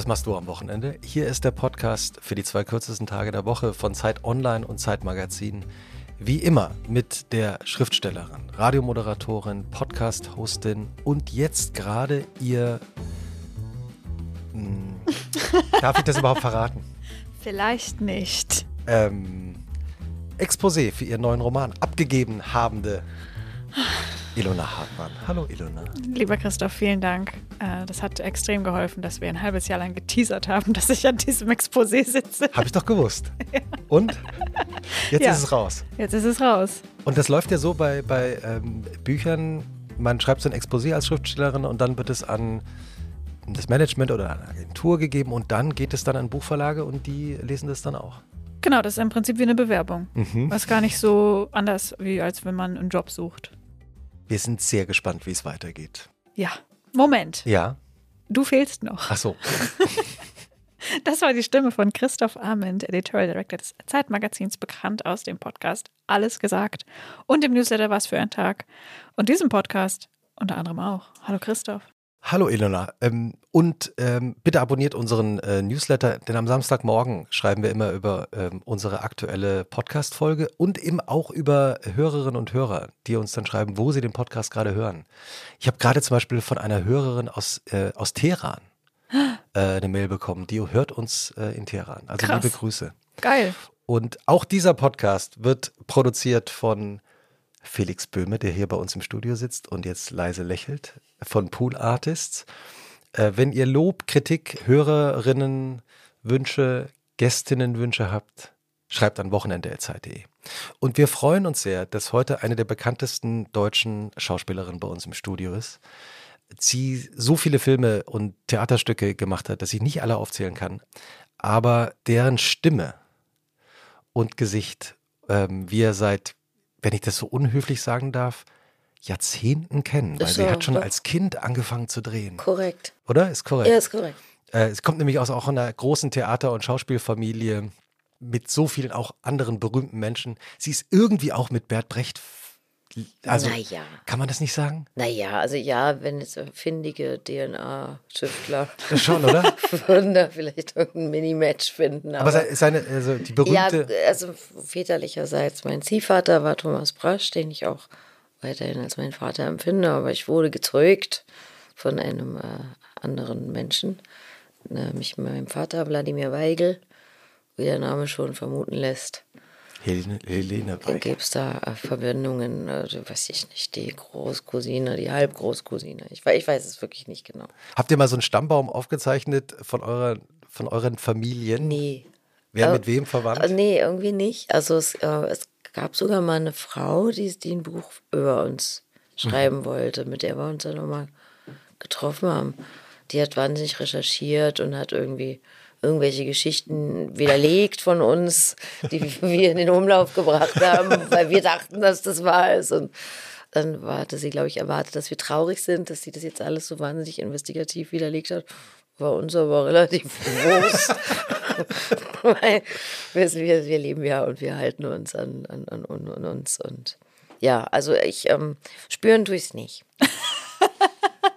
was machst du am Wochenende? Hier ist der Podcast für die zwei kürzesten Tage der Woche von Zeit Online und Zeit Magazin. Wie immer mit der Schriftstellerin, Radiomoderatorin, Podcast-Hostin und jetzt gerade ihr. Mh, hm, darf ich das überhaupt verraten? Vielleicht nicht. Ähm, Exposé für ihren neuen Roman abgegeben habende Ilona Hartmann. Hallo Ilona. Lieber Christoph, vielen Dank. Äh, das hat extrem geholfen, dass wir ein halbes Jahr lang geteasert haben, dass ich an diesem Exposé sitze. Habe ich doch gewusst. Ja. Und? Jetzt ja. ist es raus. Jetzt ist es raus. Und das läuft ja so bei, bei ähm, Büchern, man schreibt so ein Exposé als Schriftstellerin und dann wird es an das Management oder eine Agentur gegeben und dann geht es dann an Buchverlage und die lesen das dann auch. Genau, das ist im Prinzip wie eine Bewerbung. Mhm. Was gar nicht so anders, wie als wenn man einen Job sucht. Wir sind sehr gespannt, wie es weitergeht. Ja. Moment. Ja. Du fehlst noch. Ach so. Das war die Stimme von Christoph Arment, Editorial Director des Zeitmagazins, bekannt aus dem Podcast Alles gesagt und dem Newsletter Was für ein Tag und diesem Podcast unter anderem auch. Hallo Christoph. Hallo Elena. Ähm, und ähm, bitte abonniert unseren äh, Newsletter, denn am Samstagmorgen schreiben wir immer über ähm, unsere aktuelle Podcast-Folge und eben auch über Hörerinnen und Hörer, die uns dann schreiben, wo sie den Podcast gerade hören. Ich habe gerade zum Beispiel von einer Hörerin aus, äh, aus Teheran äh, eine Mail bekommen, die hört uns äh, in Teheran. Also Krass. liebe Grüße. Geil. Und auch dieser Podcast wird produziert von Felix Böhme, der hier bei uns im Studio sitzt und jetzt leise lächelt, von Pool Artists. Äh, wenn ihr Lob, Kritik, Hörerinnen, Wünsche, Gästinnenwünsche habt, schreibt an wochenende.zeit.de. Und wir freuen uns sehr, dass heute eine der bekanntesten deutschen Schauspielerinnen bei uns im Studio ist. Sie so viele Filme und Theaterstücke gemacht hat, dass ich nicht alle aufzählen kann, aber deren Stimme und Gesicht ähm, wir seit wenn ich das so unhöflich sagen darf, Jahrzehnten kennen, weil so, sie hat schon doch. als Kind angefangen zu drehen. Korrekt. Oder? Ist korrekt. Ja, ist korrekt. Äh, es kommt nämlich aus auch einer großen Theater- und Schauspielfamilie mit so vielen auch anderen berühmten Menschen. Sie ist irgendwie auch mit Bert Brecht also, naja. Kann man das nicht sagen? Naja, also ja, wenn es findige DNA-Schriftler. Schon, oder? würden da vielleicht irgendein Mini-Match finden. Aber, aber seine, also die berühmte. Ja, also väterlicherseits, mein Ziehvater war Thomas Brasch, den ich auch weiterhin als mein Vater empfinde, aber ich wurde gezeugt von einem äh, anderen Menschen, nämlich meinem Vater Wladimir Weigel, wie der Name schon vermuten lässt. Helene, Helene Dann gibt es da äh, Verbindungen, also weiß ich nicht, die Großcousine, die Halbgroßcousine. Ich, ich weiß es wirklich nicht genau. Habt ihr mal so einen Stammbaum aufgezeichnet von, eurer, von euren Familien? Nee. Wer äh, mit wem verwandt? Äh, nee, irgendwie nicht. Also es, äh, es gab sogar mal eine Frau, die, die ein Buch über uns schreiben mhm. wollte, mit der wir uns dann nochmal getroffen haben. Die hat wahnsinnig recherchiert und hat irgendwie irgendwelche Geschichten widerlegt von uns, die wir in den Umlauf gebracht haben, weil wir dachten, dass das wahr ist. Und dann hatte sie, glaube ich, erwartet, dass wir traurig sind, dass sie das jetzt alles so wahnsinnig investigativ widerlegt hat. War uns aber relativ groß. weil wir, wir leben ja und wir halten uns an, an, an, an uns. Und ja, also ich ähm, spüren tue ich es nicht.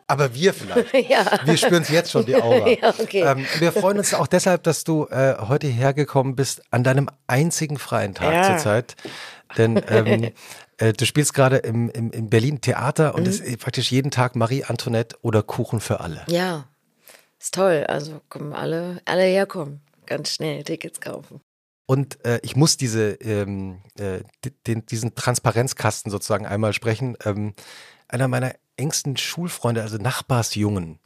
Aber wir vielleicht. ja. Wir spüren es jetzt schon, die Aura. ja, okay. ähm, wir freuen uns auch deshalb, dass du äh, heute hierher gekommen bist, an deinem einzigen freien Tag ja. zurzeit. Denn ähm, äh, du spielst gerade im, im, in Berlin Theater und es mhm. ist praktisch jeden Tag Marie Antoinette oder Kuchen für alle. Ja, ist toll. Also kommen alle, alle herkommen. Ganz schnell Tickets kaufen. Und äh, ich muss diese, ähm, äh, den, diesen Transparenzkasten sozusagen einmal sprechen. Ähm, einer meiner engsten Schulfreunde, also Nachbarsjungen,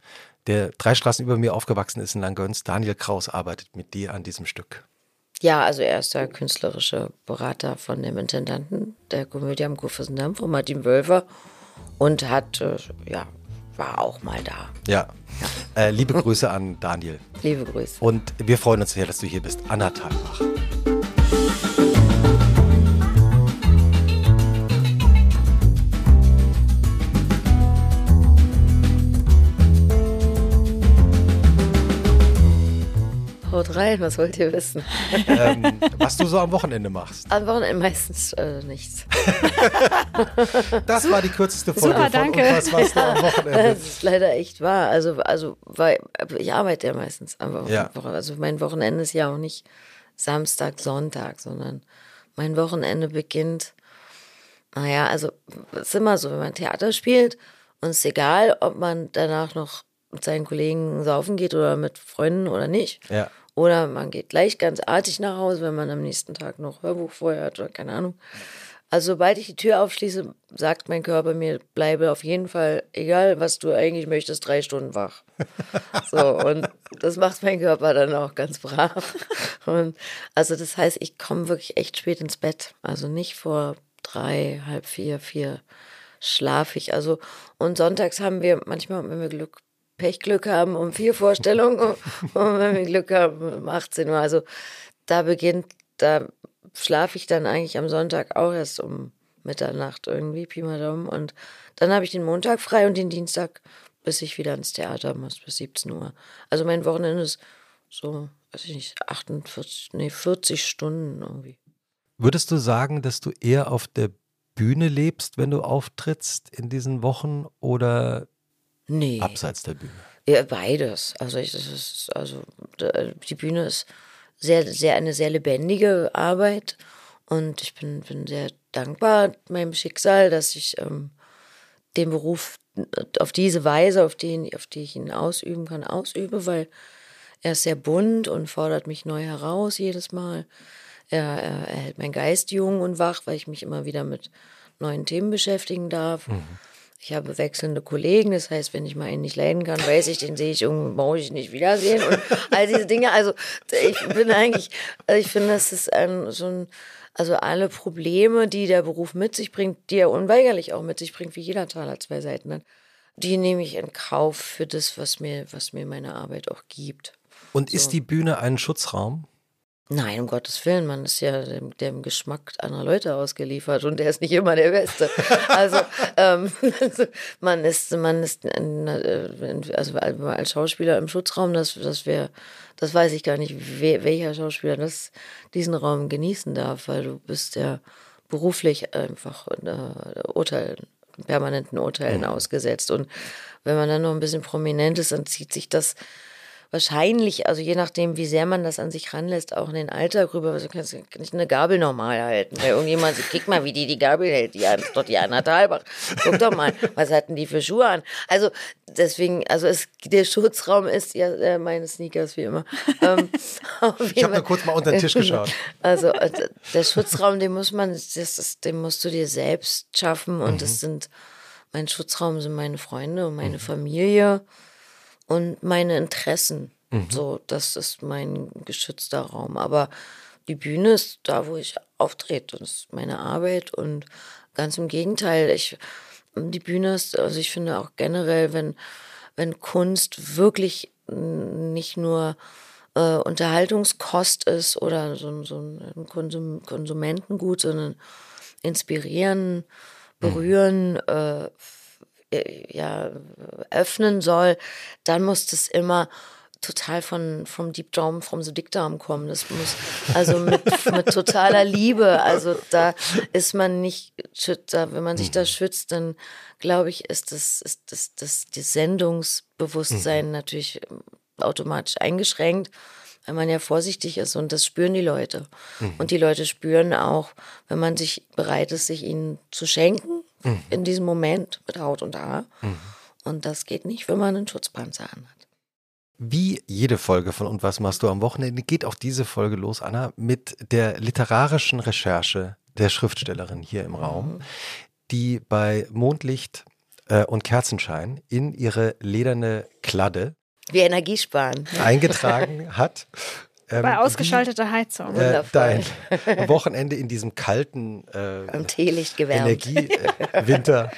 der drei Straßen über mir aufgewachsen ist in Langgöns, Daniel Kraus, arbeitet mit dir an diesem Stück. Ja, also er ist der künstlerische Berater von dem Intendanten der Komödie am Kurfürstendamm von Martin Wölfer und hat, äh, ja, war auch mal da. Ja. ja. Äh, liebe Grüße an Daniel. Liebe Grüße. Und wir freuen uns sehr, dass du hier bist. Anna Thalbach. Haut rein, was wollt ihr wissen? ähm, was du so am Wochenende machst. Am Wochenende meistens äh, nichts. das war die kürzeste Folge Super, von danke. Was du am Wochenende? Das ist leider echt wahr. Also, also weil ich arbeite ja meistens am Wochenende. Ja. Also mein Wochenende ist ja auch nicht Samstag, Sonntag, sondern mein Wochenende beginnt, naja, also es ist immer so, wenn man Theater spielt und es ist egal, ob man danach noch mit seinen Kollegen saufen geht oder mit Freunden oder nicht. Ja. Oder man geht gleich ganz artig nach Hause, wenn man am nächsten Tag noch Hörbuch vorher hat oder keine Ahnung. Also sobald ich die Tür aufschließe, sagt mein Körper mir, bleibe auf jeden Fall, egal was du eigentlich möchtest, drei Stunden wach. So, und das macht mein Körper dann auch ganz brav. Und also das heißt, ich komme wirklich echt spät ins Bett. Also nicht vor drei, halb vier, vier schlafe ich. Also, und sonntags haben wir manchmal, wenn wir Glück, Pechglück haben, um vier Vorstellungen und, und wenn wir Glück haben, um 18 Uhr. Also da beginnt, da schlafe ich dann eigentlich am Sonntag auch erst um Mitternacht irgendwie, Pi mal Daumen. Und dann habe ich den Montag frei und den Dienstag, bis ich wieder ins Theater muss, bis 17 Uhr. Also mein Wochenende ist so, weiß ich nicht, 48, nee, 40 Stunden irgendwie. Würdest du sagen, dass du eher auf der Bühne lebst, wenn du auftrittst in diesen Wochen oder Nee. abseits der Bühne? Ja, beides. Also ich, das ist, also die Bühne ist sehr, sehr eine sehr lebendige Arbeit und ich bin, bin sehr dankbar meinem Schicksal, dass ich ähm, den Beruf auf diese Weise, auf die, auf die ich ihn ausüben kann, ausübe, weil er ist sehr bunt und fordert mich neu heraus jedes Mal. Er, er, er hält meinen Geist jung und wach, weil ich mich immer wieder mit neuen Themen beschäftigen darf. Ich habe wechselnde Kollegen, das heißt, wenn ich mal einen nicht leiden kann, weiß ich, den sehe ich irgendwo, brauche ich nicht wiedersehen und all diese Dinge. Also ich bin eigentlich, also ich finde, das ist ein, so ein, also alle Probleme, die der Beruf mit sich bringt, die er unweigerlich auch mit sich bringt, wie jeder Taler zwei Seiten hat, die nehme ich in Kauf für das, was mir, was mir meine Arbeit auch gibt. Und ist die Bühne ein Schutzraum? Nein, um Gottes Willen, man ist ja dem, dem Geschmack anderer Leute ausgeliefert und der ist nicht immer der Beste. Also, ähm, also man ist, man ist, ein, äh, also als Schauspieler im Schutzraum, das, das wäre, das weiß ich gar nicht, wer, welcher Schauspieler das, diesen Raum genießen darf, weil du bist ja beruflich einfach äh, Urteilen, permanenten Urteilen ausgesetzt und wenn man dann noch ein bisschen prominent ist, dann zieht sich das wahrscheinlich, also je nachdem, wie sehr man das an sich ranlässt, auch in den Alltag rüber. Also du kannst nicht eine Gabel normal halten. Weil irgendjemand sagt, guck mal, wie die die Gabel hält. Die ist doch die Anna Thalbach. Guck doch mal, was hatten die für Schuhe an? Also deswegen, also es, der Schutzraum ist ja äh, meine Sneakers wie immer. Ähm, Ich habe nur kurz mal unter den Tisch geschaut. also äh, der Schutzraum, den muss man, das ist, den musst du dir selbst schaffen und das sind, mein Schutzraum sind meine Freunde und meine Familie und meine Interessen. So, das ist mein geschützter Raum. Aber die Bühne ist da, wo ich auftrete. Das ist meine Arbeit und ganz im Gegenteil. Ich, die Bühne ist, also ich finde auch generell, wenn, wenn Kunst wirklich nicht nur äh, Unterhaltungskost ist oder so, ein- so ein Konsum, Konsumentengut, sondern inspirieren, berühren, äh, f- äh, ja, öffnen soll, dann muss das immer total von vom Deep Down, vom so Dickdarm kommen. Das muss also mit, mit totaler Liebe. Also da ist man nicht, da, wenn man sich da schützt, dann glaube ich, ist das, ist das, das, das Sendungsbewusstsein natürlich ähm, automatisch eingeschränkt, weil man ja vorsichtig ist und das spüren die Leute. Und die Leute spüren auch, wenn man sich bereit ist, sich ihnen zu schenken, in diesem Moment mit Haut und Haar. Und das geht nicht, wenn man einen Schutzpanzer anhat. Wie jede Folge von Und was machst du am Wochenende geht auch diese Folge los, Anna, mit der literarischen Recherche der Schriftstellerin hier im Raum, die bei Mondlicht äh, und Kerzenschein in ihre lederne Kladde Wie Energie sparen. eingetragen hat. Ähm, Bei ausgeschalteter Heizung. äh, dein Wochenende in diesem kalten äh, Am Teelicht gewärmt. Energiewinter,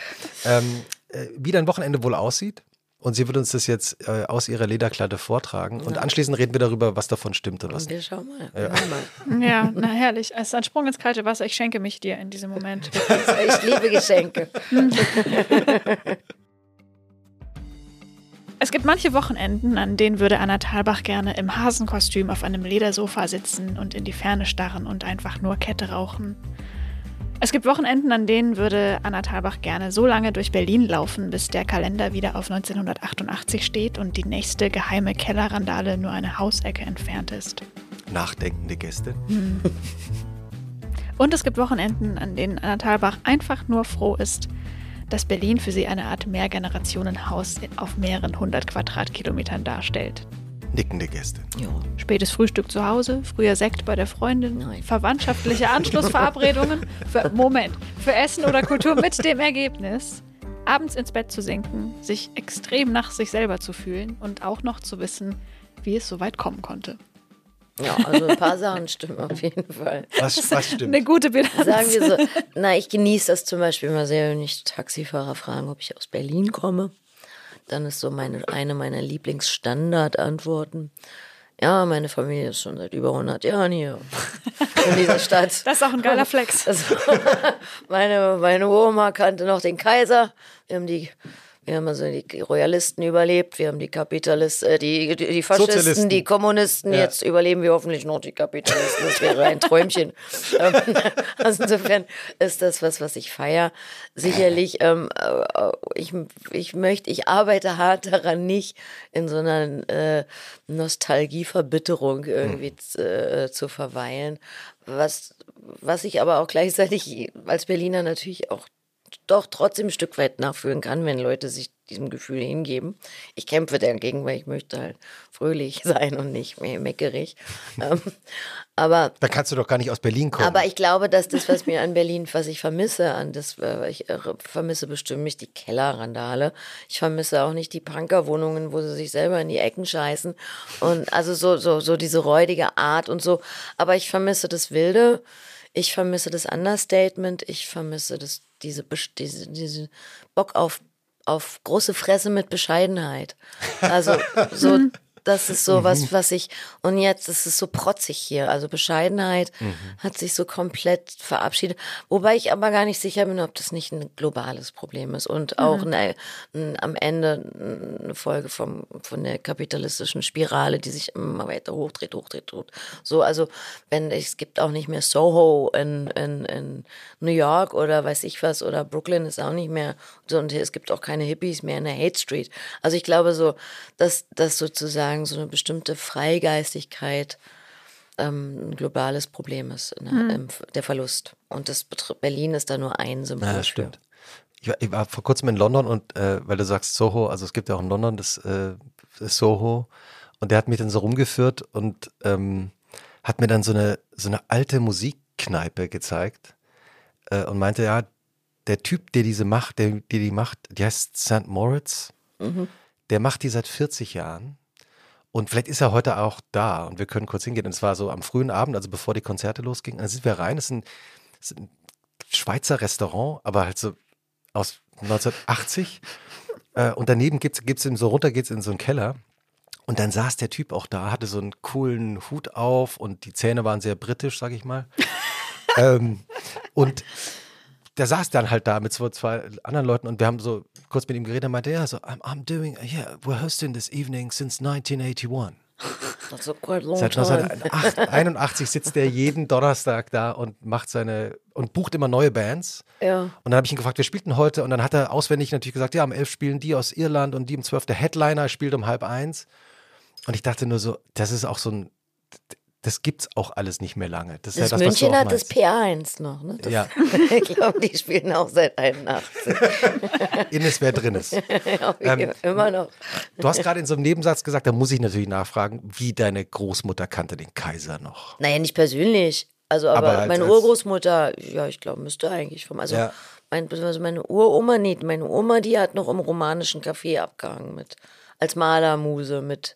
ähm, äh, wie dein Wochenende wohl aussieht. Und sie wird uns das jetzt äh, aus ihrer Lederkladde vortragen. Und anschließend reden wir darüber, was davon stimmt und was Und wir schauen mal. Hören mal. Ja, na herrlich. Es ist ein Sprung ins kalte Wasser. Ich schenke mich dir in diesem Moment. Ich liebe Geschenke. Es gibt manche Wochenenden, an denen würde Anna Thalbach gerne im Hasenkostüm auf einem Ledersofa sitzen und in die Ferne starren und einfach nur Kette rauchen. Es gibt Wochenenden, an denen würde Anna Thalbach gerne so lange durch Berlin laufen, bis der Kalender wieder auf 1988 steht und die nächste geheime Kellerrandale nur eine Hausecke entfernt ist. Nachdenkende Gäste. Und es gibt Wochenenden, an denen Anna Thalbach einfach nur froh ist, dass Berlin für sie eine Art Mehrgenerationenhaus auf mehreren hundert Quadratkilometern darstellt. Nickende Gäste. Ja. Spätes Frühstück zu Hause, früher Sekt bei der Freundin, Nein. verwandtschaftliche Anschlussverabredungen, für, Moment, für Essen oder Kultur mit dem Ergebnis, abends ins Bett zu sinken, sich extrem nach sich selber zu fühlen und auch noch zu wissen, wie es so weit kommen konnte. Ja, also ein paar Sachen stimmen auf jeden Fall. Was, was stimmt? Eine gute Bilanz. Sagen wir so, na, ich genieße das zum Beispiel immer sehr, wenn ich Taxifahrer fragen, ob ich aus Berlin komme. Dann ist so meine, eine meiner Lieblingsstandardantworten. Ja, meine Familie ist schon seit über 100 Jahren hier in dieser Stadt. Das ist auch ein geiler Flex. Also, meine, meine Oma kannte noch den Kaiser. Wir haben die, wir haben also die Royalisten überlebt, wir haben die Kapitalisten, äh, die, die, die Faschisten, die Kommunisten. Ja. Jetzt überleben wir hoffentlich noch die Kapitalisten. Das wäre ein Träumchen. Ähm, also insofern ist das was, was ich feiere. Sicherlich, ähm, äh, ich, ich möchte, ich arbeite hart daran, nicht in so einer äh, Nostalgieverbitterung irgendwie äh, zu verweilen. Was, was ich aber auch gleichzeitig als Berliner natürlich auch doch trotzdem ein Stück weit nachfühlen kann, wenn Leute sich diesem Gefühl hingeben. Ich kämpfe dagegen, weil ich möchte halt fröhlich sein und nicht mehr meckerig. ähm, aber Da kannst du doch gar nicht aus Berlin kommen. aber ich glaube, dass das, was mir an Berlin, was ich vermisse, an das, äh, ich äh, vermisse bestimmt nicht die Kellerrandale. Ich vermisse auch nicht die Punkerwohnungen, wo sie sich selber in die Ecken scheißen. Und also so, so, so diese räudige Art und so. Aber ich vermisse das Wilde. Ich vermisse das Understatement. Ich vermisse das, diese, diese, diese Bock auf, auf große Fresse mit Bescheidenheit. Also so, das ist so was, was ich, und jetzt ist es so protzig hier. Also Bescheidenheit hat sich so komplett verabschiedet. Wobei ich aber gar nicht sicher bin, ob das nicht ein globales Problem ist und auch eine, ein, am Ende eine Folge vom, von der kapitalistischen Spirale, die sich immer weiter hochdreht, hochdreht, hochdreht. So, also wenn es gibt auch nicht mehr Soho in, in, in New York oder weiß ich was oder Brooklyn ist auch nicht mehr so und es gibt auch keine Hippies mehr in der Hate Street. Also ich glaube so, dass das sozusagen so eine bestimmte Freigeistigkeit ähm, ein globales Problem ist, ne? ähm, der Verlust. Und das betrifft Berlin ist da nur ein Symbol. Ja, für. das stimmt. Ich war, ich war vor kurzem in London und äh, weil du sagst Soho, also es gibt ja auch in London das, äh, das Soho und der hat mich dann so rumgeführt und ähm, hat mir dann so eine, so eine alte Musikkneipe gezeigt äh, und meinte, ja, der Typ, der diese macht, der, der die macht, die heißt St. Moritz, der macht die seit 40 Jahren und vielleicht ist er heute auch da und wir können kurz hingehen. Und es war so am frühen Abend, also bevor die Konzerte losgingen. Dann sind wir rein. Es ist ein, es ist ein Schweizer Restaurant, aber halt so aus 1980. äh, und daneben gibt's gibt's in so runter geht's in so einen Keller. Und dann saß der Typ auch da, hatte so einen coolen Hut auf und die Zähne waren sehr britisch, sag ich mal. ähm, und der saß dann halt da mit zwei, zwei anderen Leuten und wir haben so kurz mit ihm geredet. Er meinte, ja, so, I'm, I'm doing, yeah, we're hosting this evening since 1981. That's a quite long Seit time. 1981 sitzt er jeden Donnerstag da und macht seine und bucht immer neue Bands. Ja. Und dann habe ich ihn gefragt, wer spielt denn heute? Und dann hat er auswendig natürlich gesagt, ja, um elf spielen die aus Irland und die um zwölf. Der Headliner spielt um halb eins. Und ich dachte nur so, das ist auch so ein, das gibt's auch alles nicht mehr lange. Das ist Das ja das, München hat das meinst. P1 noch, ne? Das, Ja. ich glaube, die spielen auch seit 81. Innes, wer drin ist. Ähm, immer noch. Du hast gerade in so einem Nebensatz gesagt, da muss ich natürlich nachfragen, wie deine Großmutter kannte den Kaiser noch. Naja, nicht persönlich. Also, aber, Aber als- meine Urgroßmutter, ja, ich glaube, müsste eigentlich vom. Also, Ja. mein, also meine Uroma nicht. Meine Oma, die hat noch im romanischen Café abgehangen mit. Als Malermuse mit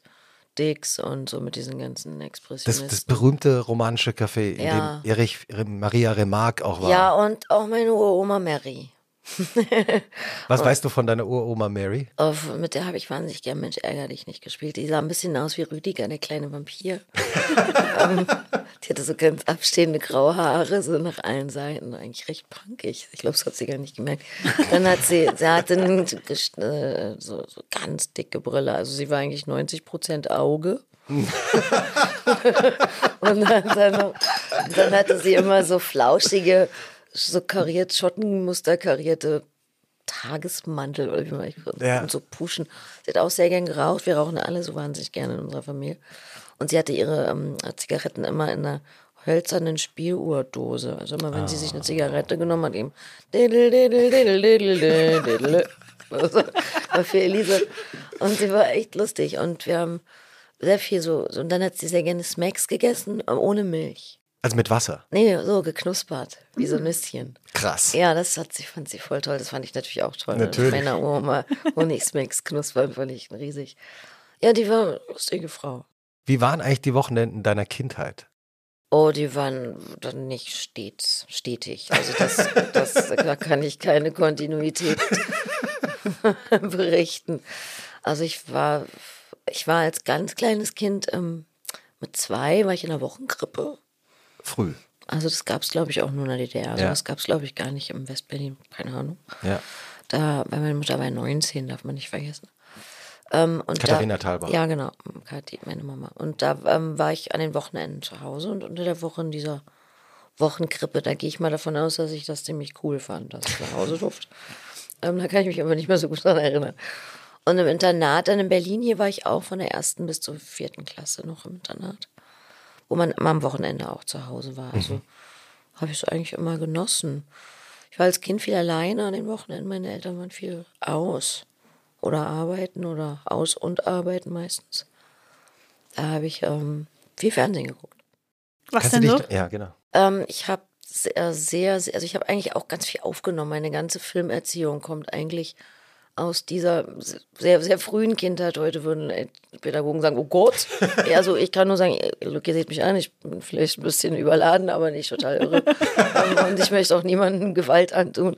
Dix und so mit diesen ganzen Das, Expressionisten. das berühmte romanische Café, in Ja. dem Erich Maria Remarque auch war. ja, und auch meine Uroma Mary. Was weißt du von deiner Uroma Mary? Oh, mit der habe ich wahnsinnig gern Mensch ärger dich nicht gespielt. Die sah ein bisschen aus wie Rüdiger, der kleine Vampir. die hatte so ganz abstehende graue Haare, so nach allen Seiten. Eigentlich recht punkig. Ich glaube, das hat sie gar nicht gemerkt. Dann hat sie, sie hatte eine, äh, so, so ganz dicke Brille. Also sie war eigentlich 90 Prozent Auge. und dann, dann, dann hatte sie immer so flauschige so kariert, Schottenmuster karierte Tagesmantel oder wie man ich ja. und so Puschen. Sie hat auch sehr gern geraucht. Wir rauchen alle so wahnsinnig gerne in unserer Familie. Und sie hatte ihre ähm, Zigaretten immer in einer hölzernen Spieluhrdose. Also immer, wenn oh. sie sich eine ah. Zigarette genommen hat, eben war für Elise. Und sie war echt lustig. Und wir haben sehr viel so, und dann hat sie sehr gerne Smacks gegessen, ohne Milch. Also mit Wasser? Nee, so geknuspert, wie so ein Nüsschen. Krass. Ja, das hat sie, fand sie voll toll. Das fand ich natürlich auch toll. Natürlich. Meiner Oma Honigsmacks knuspern fand ich riesig. Ja, die war eine lustige Frau. Wie waren eigentlich die Wochenenden deiner Kindheit? Oh, die waren dann nicht stets, stetig. Also das, das, da kann ich keine Kontinuität berichten. Also ich war, ich war als ganz kleines Kind ähm, mit zwei, war ich in der Wochengrippe früh. Also das gab es, glaube ich, auch nur in der DDR. Also ja. Das gab es, glaube ich, gar nicht im Westberlin. Keine Ahnung. Ja. Da, weil meine Mutter war 19, darf man nicht vergessen. Ähm, und Katharina da, Thalbach. Ja, genau. Kathi, meine Mama. Und da ähm, war ich an den Wochenenden zu Hause und unter der Woche in dieser Wochenkrippe, da gehe ich mal davon aus, dass ich das ziemlich cool fand, dass ich nach Hause durfte. ähm, da kann ich mich aber nicht mehr so gut daran erinnern. Und im Internat dann in Berlin, hier war ich auch von der ersten bis zur vierten Klasse noch im Internat wo man immer am Wochenende auch zu Hause war. Also mhm. habe ich es eigentlich immer genossen. Ich war als Kind viel alleine an den Wochenenden. Meine Eltern waren viel aus oder arbeiten oder aus und arbeiten meistens. Da habe ich ähm, viel Fernsehen geguckt. Was Kannst denn so? Ja, genau. Ähm, ich habe sehr, sehr, sehr, also ich habe eigentlich auch ganz viel aufgenommen. Meine ganze Filmerziehung kommt eigentlich aus dieser sehr, sehr frühen Kindheit. Heute würden Pädagogen sagen, oh Gott. Also ich kann nur sagen, Luke, ihr seht mich an, ich bin vielleicht ein bisschen überladen, aber nicht total irre. Und ich möchte auch niemandem Gewalt antun.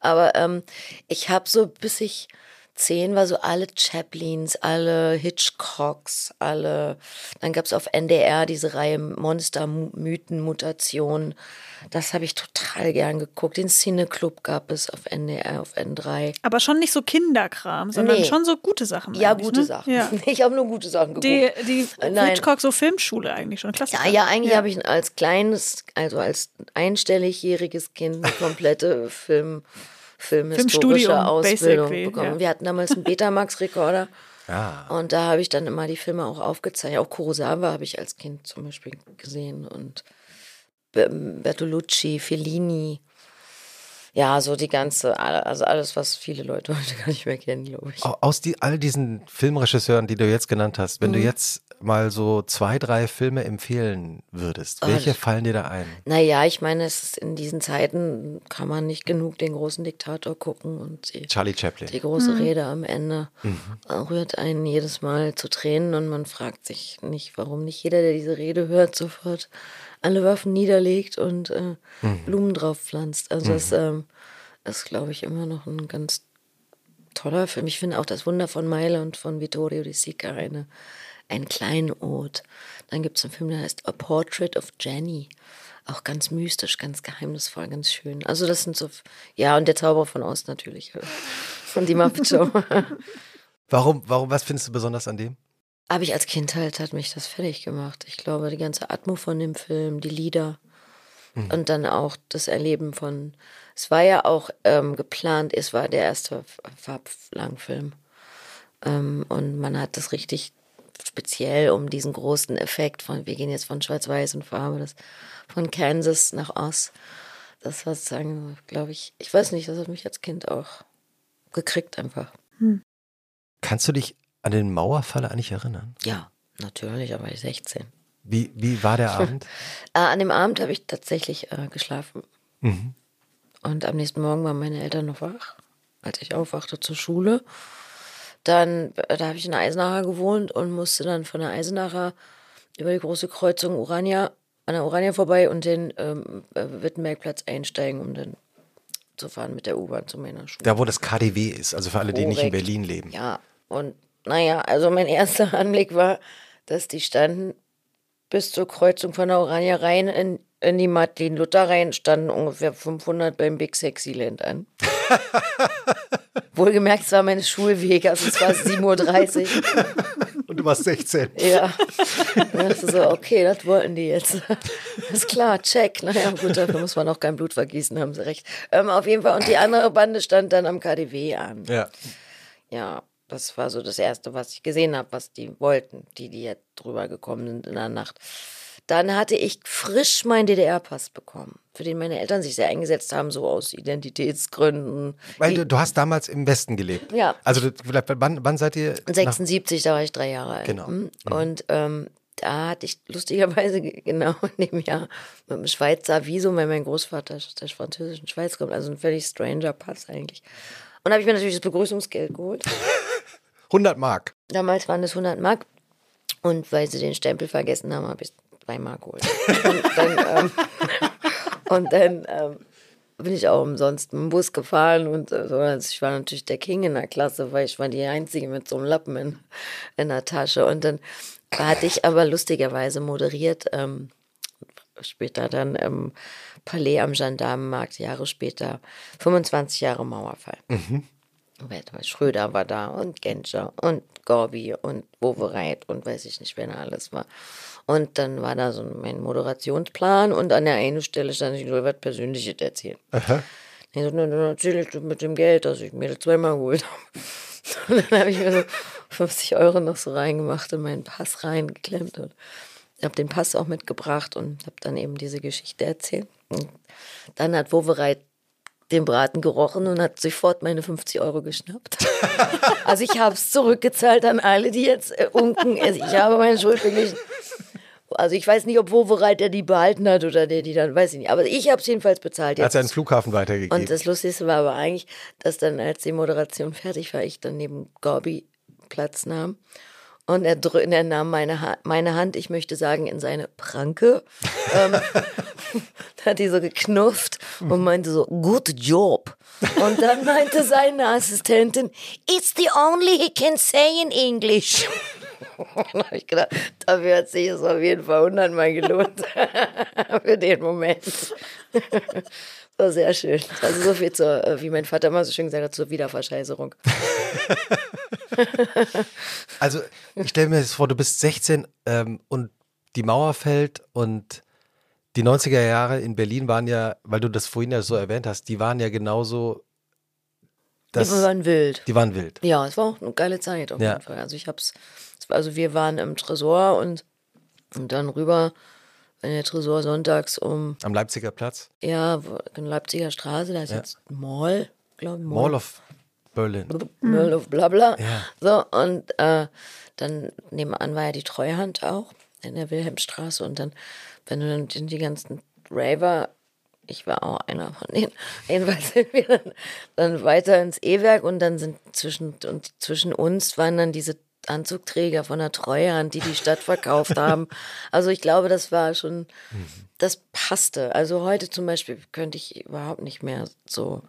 Aber ähm, ich habe so, bis ich zehn war so alle Chaplins, alle Hitchcocks, alle. Dann gab es auf NDR diese Reihe Monster, Mythen, Mutation. Das habe ich total gern geguckt. Den Cineclub gab es auf NDR, auf N3. Aber schon nicht so Kinderkram, sondern nee. schon so gute Sachen. Ja, gute ne? Sachen. Ja. Ich habe nur gute Sachen geguckt. Die, die Hitchcock so Filmschule eigentlich schon. Klasse. Ja, ja, eigentlich ja. habe ich als kleines, also als einstelligjähriges Kind eine komplette Film filmhistorische Ausbildung bekommen. Ja. Wir hatten damals einen Betamax-Rekorder. Ah. Und da habe ich dann immer die Filme auch aufgezeichnet. Auch Kurosawa habe ich als Kind zum Beispiel gesehen. Und Bertolucci, Fellini. Ja, so die ganze, also alles, was viele Leute heute gar nicht mehr kennen, glaube ich. Aus die, all diesen Filmregisseuren, die du jetzt genannt hast, wenn mhm. du jetzt mal so zwei, drei Filme empfehlen würdest, welche oh, fallen dir da ein? Naja, ich meine, es ist in diesen Zeiten kann man nicht genug den großen Diktator gucken und die, Charlie Chaplin. Die große mhm. Rede am Ende mhm. rührt einen jedes Mal zu Tränen und man fragt sich nicht, warum nicht jeder, der diese Rede hört, sofort alle Waffen niederlegt und äh, mhm. Blumen drauf pflanzt. Also das ähm, ist, glaube ich, immer noch ein ganz toller Film. Ich finde auch das Wunder von Meile und von Vittorio Di Sica eine ein Kleinod. Dann gibt es einen Film, der heißt A Portrait of Jenny. Auch ganz mystisch, ganz geheimnisvoll, ganz schön. Also das sind so, ja, und der Zauber von Ost natürlich. Von die Muppet Show. warum, warum, was findest du besonders an dem? Habe ich als Kind halt, hat mich das fertig gemacht. Ich glaube, die ganze Atmo von dem Film, die Lieder mhm. und dann auch das Erleben von, es war ja auch ähm, geplant, es war der erste Farblangfilm. Ähm, und man hat das richtig speziell um diesen großen Effekt von, wir gehen jetzt von Schwarz-Weiß und Farbe, das von Kansas nach Oz. Das war sozusagen, glaube ich, ich weiß nicht, das hat mich als Kind auch gekriegt einfach. Hm. Kannst du dich an den Mauerfall eigentlich erinnern? Ja, natürlich, aber ich 16. Wie, wie war der Abend? äh, an dem Abend habe ich tatsächlich äh, geschlafen. Mhm. Und am nächsten Morgen waren meine Eltern noch wach, als ich aufwachte zur Schule. Dann, äh, da habe ich in Eisenacher gewohnt und musste dann von der Eisenacher über die große Kreuzung Urania, an der Urania vorbei und den ähm, äh, Wittenbergplatz einsteigen, um dann zu fahren mit der U-Bahn zu meiner Schule. Da, wo das KDW ist, also für alle, die nicht in Korrekt. Berlin leben. Ja, und naja, also mein erster Anblick war, dass die standen bis zur Kreuzung von der Orania rein in, in die Martin Luther rein, standen ungefähr 500 beim Big Sexy Land an. Wohlgemerkt, es war meine Schulwege, also es war 7.30 Uhr. Und du warst 16. Ja. Dann dachte so, okay, das wollten die jetzt. Ist klar, check. Naja, gut, dafür muss man auch kein Blut vergießen, haben sie recht. Ähm, auf jeden Fall. Und die andere Bande stand dann am KDW an. Ja. Ja, das war so das Erste, was ich gesehen habe, was die wollten, die, die jetzt drüber gekommen sind in der Nacht. Dann hatte ich frisch meinen DDR-Pass bekommen, für den meine Eltern sich sehr eingesetzt haben, so aus Identitätsgründen. Weil du, du hast damals im Westen gelebt. Ja. Also wann, wann seid ihr? nach- 76, da war ich drei Jahre alt. Genau. Hm? Und ähm, da hatte ich lustigerweise ge- genau in dem Jahr mit dem Schweizer Visum, weil mein Großvater aus der französischen Schweiz kommt, also ein völlig stranger Pass eigentlich. Und habe ich mir natürlich das Begrüßungsgeld geholt. 100 Mark. Damals waren es 100 Mark. Und weil sie den Stempel vergessen haben, habe ich 2 Mark geholt. Und dann, ähm, und dann ähm, bin ich auch umsonst mit dem Bus gefahren. Und äh, so. Also ich war natürlich der King in der Klasse, weil ich war die Einzige mit so einem Lappen in, in der Tasche. Und dann hatte ich aber lustigerweise moderiert, ähm, später dann im Palais am Gendarmenmarkt, Jahre später, 25 Jahre Mauerfall. Weil Schröder war da und Genscher und Gorbi und Wowereit und weiß ich nicht, wer da alles war. Und dann war da so mein Moderationsplan und an der einen Stelle stand, ich soll was Persönliches erzählen. Ich so, dann erzähle ich mit dem Geld, das ich mir das zweimal geholt habe. Und dann habe ich mir so 50 Euro noch so reingemacht und meinen Pass reingeklemmt und habe den Pass auch mitgebracht und habe dann eben diese Geschichte erzählt. Und dann hat Wowereit den Braten gerochen und hat sofort meine 50 Euro geschnappt. Also ich habe es zurückgezahlt an alle, die jetzt äh, unken. Also Ich habe meine Schuld beglichen. Also ich weiß nicht, ob Wovereit der die behalten hat oder der die dann, weiß ich nicht. Aber ich habe es jedenfalls bezahlt. Er hat Jetzt. seinen Flughafen weitergegeben. Und das Lustigste war aber eigentlich, dass dann, als die Moderation fertig war, ich dann neben Gorbi Platz nahm. Und er, er nahm meine, ha meine Hand, ich möchte sagen, in seine Pranke. ähm, da hat die so geknufft und meinte so, good job. Und dann meinte seine Assistentin, it's the only he can say in English. Und habe ich gedacht, dafür hat sich es auf jeden Fall hundertmal gelohnt. Für den Moment. War sehr schön. Also so viel zur, äh, wie mein Vater immer so schön gesagt hat, zur Wiederverscheißerung. Also, ich stelle mir das vor, du bist 16 ähm, und die Mauer fällt und die 90er Jahre in Berlin waren ja, weil du das vorhin ja so erwähnt hast, die waren ja genauso. Das, Die waren wild. die waren wild. Ja, es war auch eine geile Zeit auf Ja. jeden Fall. Also ich hab's, also wir waren im Tresor und, und dann rüber in der Tresor sonntags um, Am Leipziger Platz. ja, in Leipziger Straße, da ist jetzt ein Mall, glaube ich. Mall of Berlin. Mall of Blabla. Ja. So, und äh, dann nebenan war ja die Treuhand auch in der Wilhelmstraße und dann, wenn du dann die, die ganzen Raver, ich war auch einer von denen, jedenfalls sind wir dann, dann weiter ins E-Werk und dann sind zwischen, und zwischen uns waren dann diese Anzugträger von der Treuhand, die die Stadt verkauft haben. Also ich glaube, das war schon, das passte. Also heute zum Beispiel könnte ich überhaupt nicht mehr so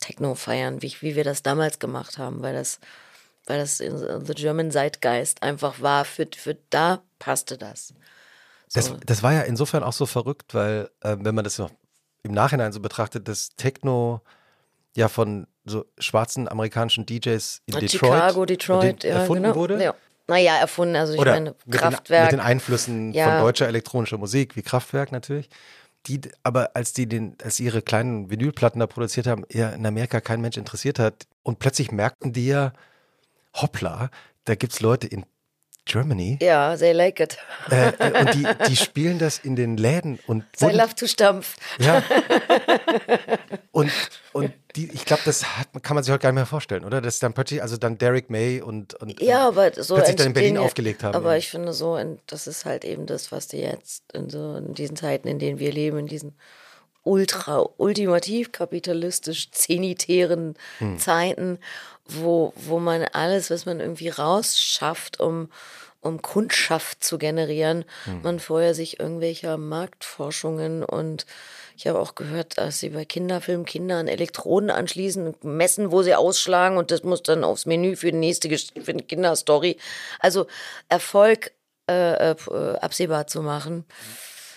Techno feiern, wie, wie wir das damals gemacht haben, weil das, weil das in the German Zeitgeist einfach war. Für, für da passte das. Das, das war ja insofern auch so verrückt, weil, äh, wenn man das noch im Nachhinein so betrachtet, das Techno ja von so schwarzen amerikanischen DJs in Detroit, Chicago, Detroit, ja, erfunden genau. wurde. Ja. Naja, erfunden, also ich Oder meine, mit, den, Kraftwerk. mit den Einflüssen Ja. von deutscher elektronischer Musik, wie Kraftwerk natürlich. Die, aber als die den, als ihre kleinen Vinylplatten da produziert haben, ja in Amerika kein Mensch interessiert hat. Und plötzlich merkten die ja, hoppla, da gibt es Leute in Germany ja, they like it. äh, äh, und die, die spielen das in den Läden und They love to stampf. ja. Und, und die, ich glaube, das hat, kann man sich heute gar nicht mehr vorstellen, oder? Dass dann plötzlich, also dann Derek May und, und Ja, aber so plötzlich dann in Berlin aufgelegt haben. Aber ja. ich finde so, und das ist halt eben das, was die jetzt in so in diesen Zeiten, in denen wir leben, in diesen ultra ultimativ kapitalistisch zenitären Hm. Zeiten, wo, wo man alles, was man irgendwie rausschafft, um um Kundschaft zu generieren, man vorher sich irgendwelcher Marktforschungen und ich habe auch gehört, dass sie bei Kinderfilmen Kindern Elektroden anschließen, messen, wo sie ausschlagen und das muss dann aufs Menü für die nächste für die Kinderstory. Also Erfolg äh, äh, absehbar zu machen.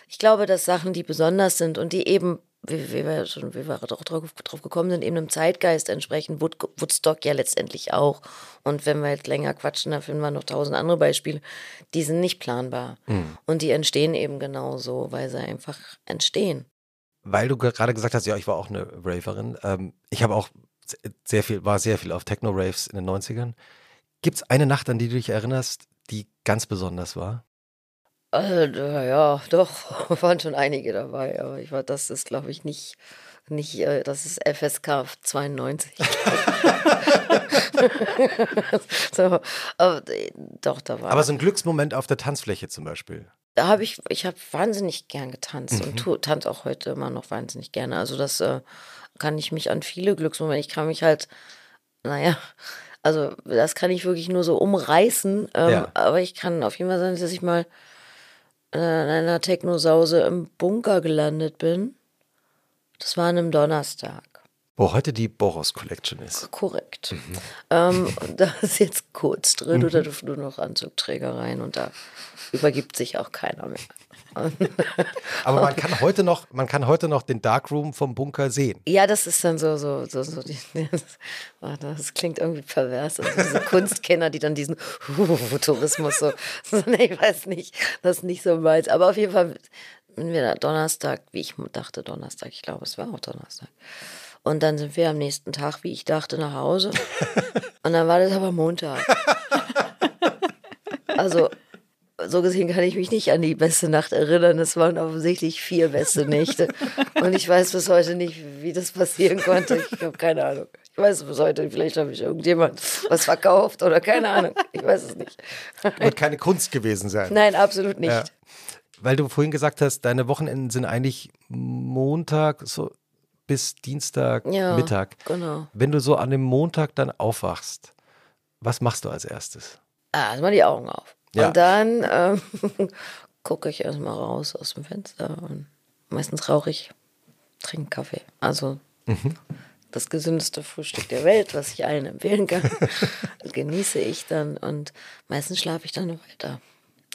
Ich glaube, dass Sachen, die besonders sind und die eben, wie, wie wir schon, wie wir drauf, drauf gekommen sind, eben einem Zeitgeist entsprechen, Wood, Woodstock ja letztendlich auch. Und wenn wir jetzt länger quatschen, da finden wir noch tausend andere Beispiele, die sind nicht planbar. Und die entstehen eben genauso, weil sie einfach entstehen. Weil du ge- gerade gesagt hast, ja, ich war auch eine Raverin. Ähm, ich habe auch se- sehr viel, war sehr viel auf Techno-Raves in den 90ern. Gibt es eine Nacht, an die du dich erinnerst, die ganz besonders war? Äh, ja, doch, waren schon einige dabei, aber ich war, das ist, glaube ich, nicht, nicht, äh, das ist FSK 92. so, aber, doch, da war. Aber so ein Glücksmoment auf der Tanzfläche zum Beispiel. da habe ich, ich habe wahnsinnig gern getanzt und tu, tanze auch heute immer noch wahnsinnig gerne. Also das äh, kann ich mich an viele Glücksmomente, ich kann mich halt, naja, also das kann ich wirklich nur so umreißen, ähm, Ja. aber ich kann auf jeden Fall sagen, dass ich mal in einer Technosause im Bunker gelandet bin. Das war an einem Donnerstag. Wo heute die Boros Collection ist. Korrekt. Ähm, und da ist jetzt kurz drin oder dürfen nur noch Anzugträger rein und da übergibt sich auch keiner mehr. Aber man kann heute noch, man kann heute noch den Darkroom vom Bunker sehen. Ja, das ist dann so, so, so, so die, das, das klingt irgendwie pervers. Also diese Kunstkenner, die dann diesen Tourismus so, so, nee, ich weiß nicht, das ist nicht so meins. Aber auf jeden Fall, wenn wir da Donnerstag, wie ich dachte Donnerstag, ich glaube, es war auch Donnerstag. Und dann sind wir am nächsten Tag, wie ich dachte, nach Hause. Und dann war das aber Montag. Also, so gesehen kann ich mich nicht an die beste Nacht erinnern. Es waren offensichtlich vier beste Nächte. Und ich weiß bis heute nicht, wie das passieren konnte. Ich habe keine Ahnung. Ich weiß es bis heute, vielleicht habe ich irgendjemand was verkauft oder keine Ahnung. Ich weiß es nicht. Wird keine Kunst gewesen sein. Nein, absolut nicht. Ja. Weil du vorhin gesagt hast, deine Wochenenden sind eigentlich Montag so bis Dienstag Ja, Mittag. genau. Wenn du so an dem Montag dann aufwachst, was machst du als erstes? Ah, erstmal die Augen auf. Ja. Und dann ähm, gucke ich erstmal raus aus dem Fenster und meistens rauche ich, trinke Kaffee. Also das gesündeste Frühstück der Welt, was ich allen empfehlen kann, genieße ich dann und meistens schlafe ich dann weiter.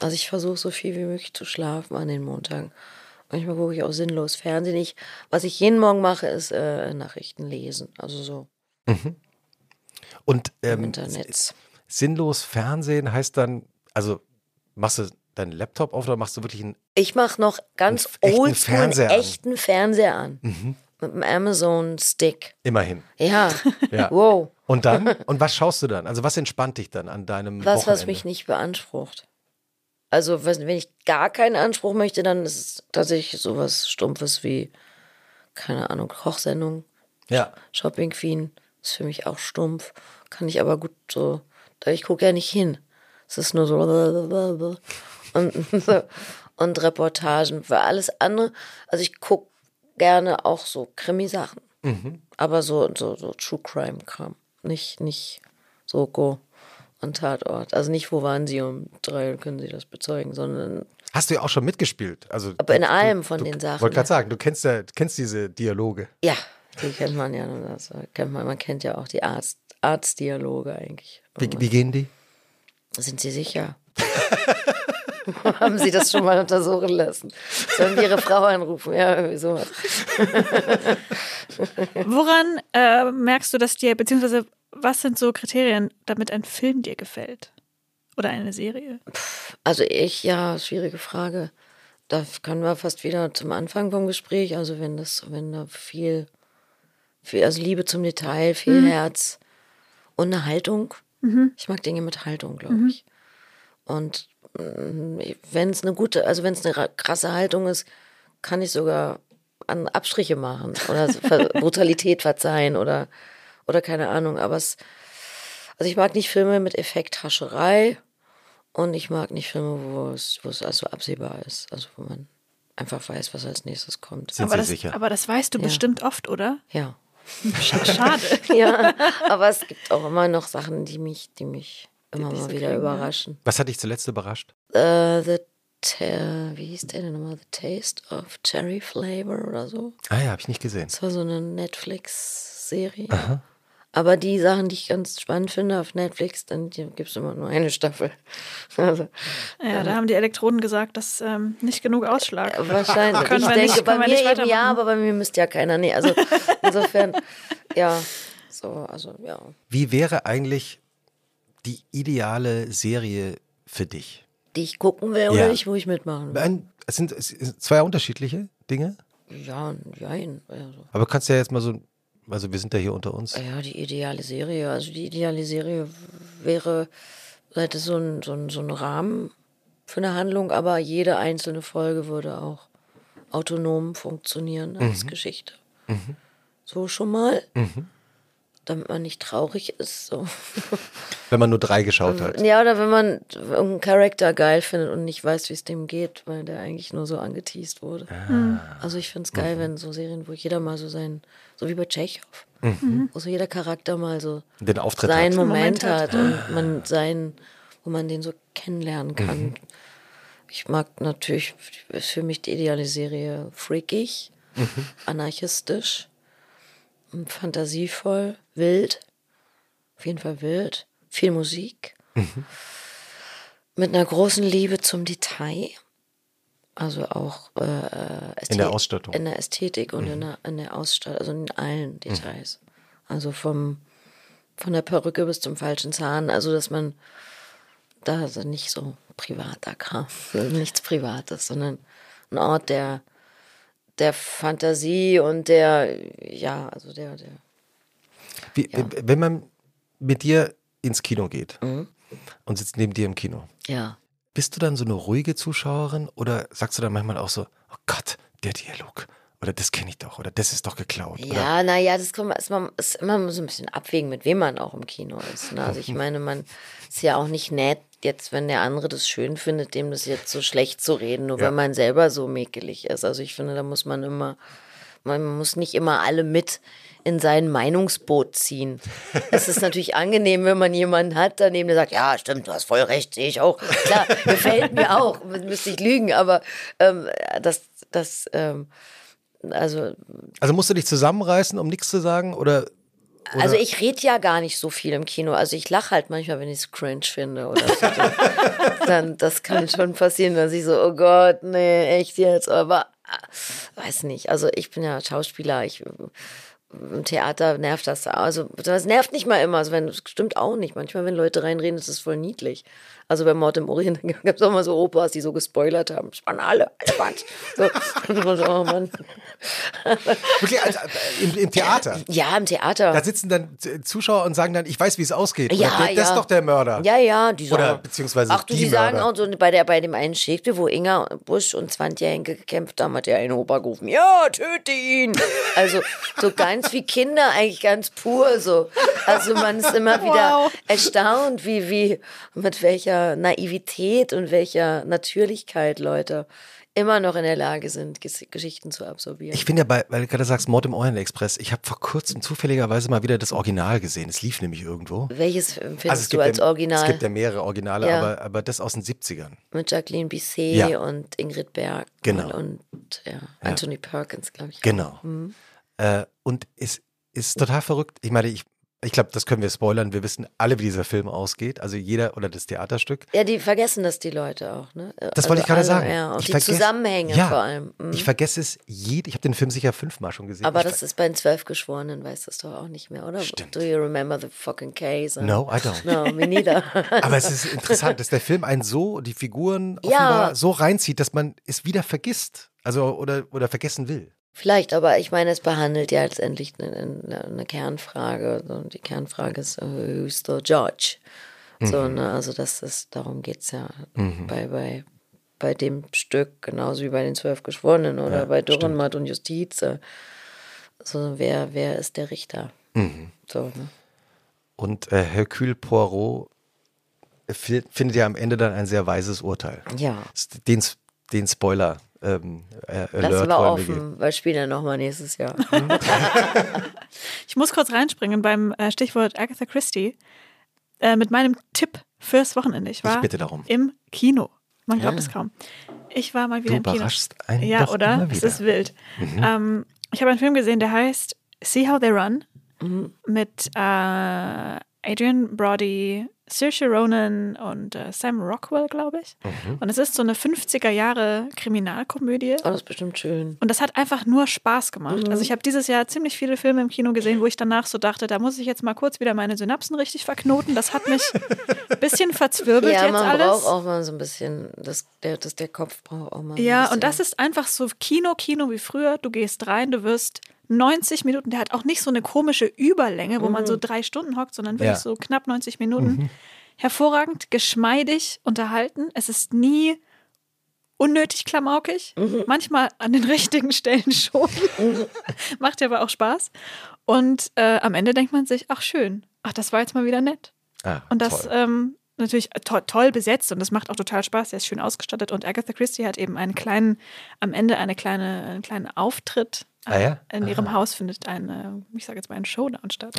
Also ich versuche so viel wie möglich zu schlafen an den Montagen. Manchmal gucke ich auch sinnlos Fernsehen. Ich, was ich jeden Morgen mache, ist äh, Nachrichten lesen. Also so Und im ähm, Internet. sinnlos Fernsehen heißt dann, also machst du deinen Laptop auf oder machst du wirklich einen Ich mache noch ganz Einen einen Fernseher an. echten Fernseher an. Mit einem Amazon Stick. immerhin? Ja. Ja. Wow. Und dann? Und was schaust du dann? Also was entspannt dich dann an deinem Was, Wochenende? was mich nicht beansprucht. Also, wenn ich gar keinen Anspruch möchte, dann ist es tatsächlich sowas Stumpfes wie, keine Ahnung, Kochsendung, Ja. Shopping Queen. Ist für mich auch stumpf. Kann ich aber gut so, ich gucke ja nicht hin. Es ist nur so und, so, und Reportagen. Für alles andere, also ich gucke gerne auch so Krimi-Sachen. Aber so, so, so True Crime-Kram. Nicht, nicht Soko und Tatort. Also nicht, wo waren sie um drei, können sie das bezeugen, sondern Hast du ja auch schon mitgespielt. Also, aber in du- allem von du, den Sachen. wollte gerade sagen, du kennst ja, kennst diese Dialoge. Ja, die kennt man ja. Das kennt man, man kennt ja auch die Arzt, Arztdialoge eigentlich. Wie, wie gehen die? Sind Sie sicher? Haben Sie das schon mal untersuchen lassen? Sollen wir Ihre Frau anrufen? Ja, irgendwie sowas. Woran äh, merkst du, dass dir, beziehungsweise was sind so Kriterien, damit ein Film dir gefällt? Oder eine Serie? Also ich, ja, schwierige Frage. Da können wir fast wieder zum Anfang vom Gespräch. Also wenn das, wenn da viel, viel also Liebe zum Detail, viel Herz und eine Haltung. Ich mag Dinge mit Haltung, glaube ich. Und wenn es eine gute, also wenn es eine ra- krasse Haltung ist, kann ich sogar an Abstriche machen oder Brutalität verzeihen oder, oder keine Ahnung. Aber es, also ich mag nicht Filme mit Effekthascherei und ich mag nicht Filme, wo es, wo es also absehbar ist. Also wo man einfach weiß, was als nächstes kommt. Sind aber, Sie das, sicher? aber das weißt du bestimmt oft, oder? Ja. Sch- Schade. ja, aber es gibt auch immer noch Sachen, die mich, die mich immer die mal wieder kriegen, ja. überraschen. Was hat dich zuletzt überrascht? Äh, the wie hieß der denn nochmal? The Taste of Cherry Flavor oder so. Ah ja, habe ich nicht gesehen. Das war so eine Netflix-Serie. Aber die Sachen, die ich ganz spannend finde auf Netflix, dann gibt es immer nur eine Staffel. Also, Ja, da haben die Elektroden gesagt, dass ähm, nicht genug Ausschlag. wahrscheinlich. Können ich wir denke, nicht- bei mir eben ja, aber bei mir müsste ja keiner. Nee, also insofern, ja, so, also ja. Wie wäre eigentlich die ideale Serie für dich? Die ich gucken will oder Ja. ich, wo ich mitmachen will. Ein, es, sind, es sind zwei unterschiedliche Dinge, Ja, jein. Also. aber kannst ja jetzt mal so, also wir sind ja hier unter uns. Ja, die ideale Serie. Also die ideale Serie wäre, hätte so ein, so ein, so ein Rahmen für eine Handlung, aber jede einzelne Folge würde auch autonom funktionieren als Geschichte. So schon mal. Damit man nicht traurig ist. So. Wenn man nur drei geschaut hat. Ja, oder wenn man irgendeinen Charakter geil findet und nicht weiß, wie es dem geht, weil der eigentlich nur so angeteased wurde. Also ich finde es geil, wenn so Serien, wo jeder mal so sein, so wie bei Tschechow, wo so jeder Charakter mal so Den Auftritt seinen hat. Moment, Moment hat. hat und man seinen, wo man den so kennenlernen kann. Ich mag natürlich, ist für mich die ideale Serie freakig, anarchistisch, und fantasievoll, wild, auf jeden Fall wild, viel Musik, mit einer großen Liebe zum Detail. Also auch äh, Ästhet- In der Ausstattung. In der Ästhetik und in, der, in der Ausstattung, also in allen Details. Also vom, von der Perücke bis zum falschen Zahn. Also, dass man da also nicht so privater Kram, nichts Privates, sondern ein Ort der, der Fantasie und der, ja, also der, der Wie, Wenn man mit dir ins Kino geht Mhm. und sitzt neben dir im Kino, ja. Bist du dann so eine ruhige Zuschauerin oder sagst du dann manchmal auch so, oh Gott, der Dialog oder das kenne ich doch oder das ist doch geklaut? Ja, naja, das kommt, ist, man, ist immer so ein bisschen abwägen, mit wem man auch im Kino ist. Ne? Also ich meine, man ist ja auch nicht nett, jetzt, wenn der andere das schön findet, dem das jetzt so schlecht zu reden, nur Ja. weil man selber so mäkelig ist. Also ich finde, da muss man immer, man muss nicht immer alle mit in sein Meinungsboot ziehen. Es ist natürlich angenehm, wenn man jemanden hat daneben, der sagt, ja, stimmt, du hast voll recht, sehe ich auch. Klar, gefällt mir auch, müsste ich lügen, aber ähm, das, das, ähm, also Also musst du dich zusammenreißen, um nichts zu sagen oder Also ich rede ja gar nicht so viel im Kino. Also ich lache halt manchmal, wenn ich es cringe finde oder so. Dann, das kann schon passieren, dass ich so, oh Gott, nee, echt jetzt. Aber weiß nicht. Also ich bin ja Schauspieler. Ich im Theater nervt das. Also das nervt nicht mal immer. Also wenn, das stimmt auch nicht. Manchmal, wenn Leute reinreden, ist das voll niedlich. Also bei Mord im Orient gab es auch mal so Opas, die so gespoilert haben. Das waren alle, alle Quatsch. So. Oh Mann. wirklich also, äh, im, im Theater? Ja, im Theater. Da sitzen dann Zuschauer und sagen dann, ich weiß, wie es ausgeht. Ja, der, das ja. ist doch der Mörder. Ja, ja, die sagen. Oder beziehungsweise Ach du, die die, sagen Mörder. auch so bei, der, bei dem einen Shakespeare, wo Inga Busch und Swantje Henke gekämpft haben, hat der eine Opa gerufen, ja, töte ihn. Also so ganz wie Kinder, eigentlich ganz pur so. Also man ist immer wieder Wow. erstaunt, wie, wie, mit welcher Naivität und welcher Natürlichkeit Leute immer noch in der Lage sind, Ges Geschichten zu absorbieren. Ich finde ja, bei, weil du gerade sagst, Mord im Orient Express, ich habe vor kurzem zufälligerweise mal wieder das Original gesehen. Es lief nämlich irgendwo. Welches empfindest Also du als ja, Original? Es gibt ja mehrere Originale, Ja. aber, aber das aus den 70ern. mit Jacqueline Bisset Ja. und Ingrid Berg Genau. und, und ja, Anthony Perkins, glaube ich. Genau. Mhm. Äh, und es ist total verrückt. Ich meine, ich, ich glaube, das können wir spoilern. Wir wissen alle, wie dieser Film ausgeht. Also jeder oder das Theaterstück. Ja, die vergessen das die Leute auch, ne? Das wollte ich gerade alle, sagen. Ja, und Ich die vergesse- Zusammenhänge ja, vor allem. Mhm. Ich vergesse es jede. Ich habe den Film sicher fünfmal schon gesehen. Aber ich das ist bei den zwölf Geschworenen, weißt du das doch auch nicht mehr, oder? Stimmt. Do you remember the fucking case? No, I don't. No, me neither. Aber es ist interessant, dass der Film einen so, die Figuren Ja. offenbar so reinzieht, dass man es wieder vergisst. Also oder, oder vergessen will. Vielleicht, aber ich meine, es behandelt ja letztendlich eine, eine, Kernfrage. Und die Kernfrage ist, äh, who's the judge? So, Mhm. ne, also das ist, darum geht es ja bei, bei, bei dem Stück, genauso wie bei den zwölf Geschworenen oder Ja, bei stimmt. Dürrenmatt und Justiz. äh, So, wer, wer ist der Richter? Mhm. So, ne? Und äh, Hercule Poirot fi- findet ja am Ende dann ein sehr weises Urteil. Ja. Den, den Spoiler ähm, äh, Lassen wir offen, weil spielen ja nochmal nächstes Jahr. Ich muss kurz reinspringen beim äh, Stichwort Agatha Christie. Äh, mit meinem Tipp fürs Wochenende. Ich war bitte darum. im Kino. Man glaubt es kaum. Ich war mal wieder Du im Kino. überraschst einen Ja, doch oder? immer Es ist wild. Ähm, ich habe einen Film gesehen, der heißt See How They Run mit äh, Adrian Brody, Saoirse Ronan und äh, Sam Rockwell, glaube ich. Und es ist so eine 50er Jahre Kriminalkomödie. Oh, das ist bestimmt schön. Und das hat einfach nur Spaß gemacht. Also ich habe dieses Jahr ziemlich viele Filme im Kino gesehen, wo ich danach so dachte, da muss ich jetzt mal kurz wieder meine Synapsen richtig verknoten. Das hat mich ein bisschen verzwirbelt Ja, jetzt man alles. braucht auch mal so ein bisschen, das, der, das, der Kopf braucht auch mal. Ja, ein und das ist einfach so Kino, Kino wie früher. Du gehst rein, du wirst 90 Minuten, der hat auch nicht so eine komische Überlänge, wo man so drei Stunden hockt, sondern wirklich Ja. so knapp 90 Minuten. Hervorragend, geschmeidig unterhalten. Es ist nie unnötig klamaukig. Manchmal an den richtigen Stellen schon. Macht ja aber auch Spaß. Und äh, am Ende denkt man sich, ach schön, ach, das war jetzt mal wieder nett. Ah, Und das ähm, natürlich to toll besetzt und das macht auch total Spaß. Der ist schön ausgestattet und Agatha Christie hat eben einen kleinen, am Ende eine kleine, einen kleinen Auftritt. Ah ja? In ihrem Haus findet eine, ich sage jetzt mal, ein Showdown statt.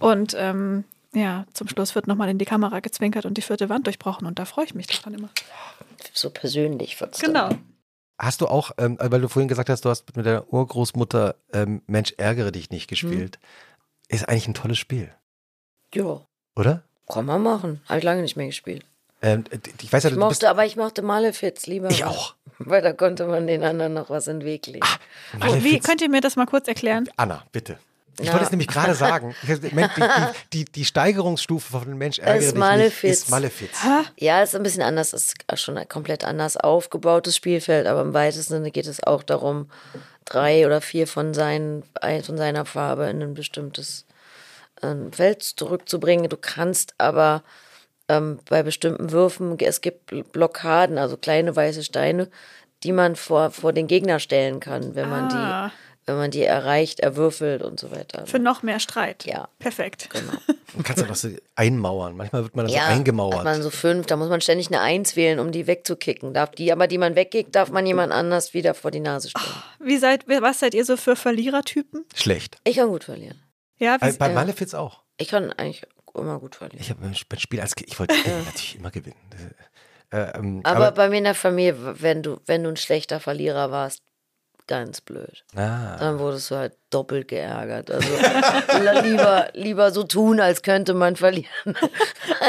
Oh. Und ähm, ja, zum Schluss wird nochmal in die Kamera gezwinkert und die vierte Wand durchbrochen und da freue ich mich doch dann immer. so persönlich wird's Genau. Dann. Hast du auch, ähm, weil du vorhin gesagt hast, du hast mit deiner Urgroßmutter ähm, Mensch, ärgere dich nicht gespielt. Ist eigentlich ein tolles Spiel, Ja, oder? kann man machen. Habe ich lange nicht mehr gespielt. Ähm, ich weiß ja, Ich du bist. mochte, aber ich mochte Malefiz lieber. Ich auch. Weil da konnte man den anderen noch was in den Weg legen. Oh, wie könnt ihr mir das mal kurz erklären? Anna, bitte. Ich Ja. wollte es nämlich gerade sagen. Die, die, die, Steigerungsstufe von Mensch ärgere ist Malefiz. ist Malefiz. Ja, ist ein bisschen anders, ist schon ein komplett anders aufgebautes Spielfeld, aber im weitesten Sinne geht es auch darum, drei oder vier von, seinen, ein- von seiner Farbe in ein bestimmtes ähm, Feld zurückzubringen. Du kannst aber ähm, bei bestimmten Würfen, es gibt Bl- Blockaden, also kleine weiße Steine, die man vor, vor den Gegner stellen kann, wenn man Ah. die, wenn man die erreicht, erwürfelt und so weiter. Für noch mehr Streit. Ja. Perfekt. Du kannst ja noch so einmauern. Manchmal wird man dann Ja, so hat eingemauert. man so fünf, da muss man ständig eine Eins wählen, um die wegzukicken. Darf die, aber die man wegkickt, darf man jemand anders wieder vor die Nase stellen. Wie seid, was seid ihr so für Verlierertypen? Schlecht. Ich kann gut verlieren. Ja, wie, Bei, bei ja. Malefiz auch. Ich kann eigentlich immer gut verlieren. Ich habe beim Spiel als Kind, ich wollte natürlich immer gewinnen. Äh, ähm, aber, bei mir in der Familie, wenn du, wenn du ein schlechter Verlierer warst, ganz blöd. ah, Dann wurdest du halt doppelt geärgert. Also lieber, lieber so tun, als könnte man verlieren.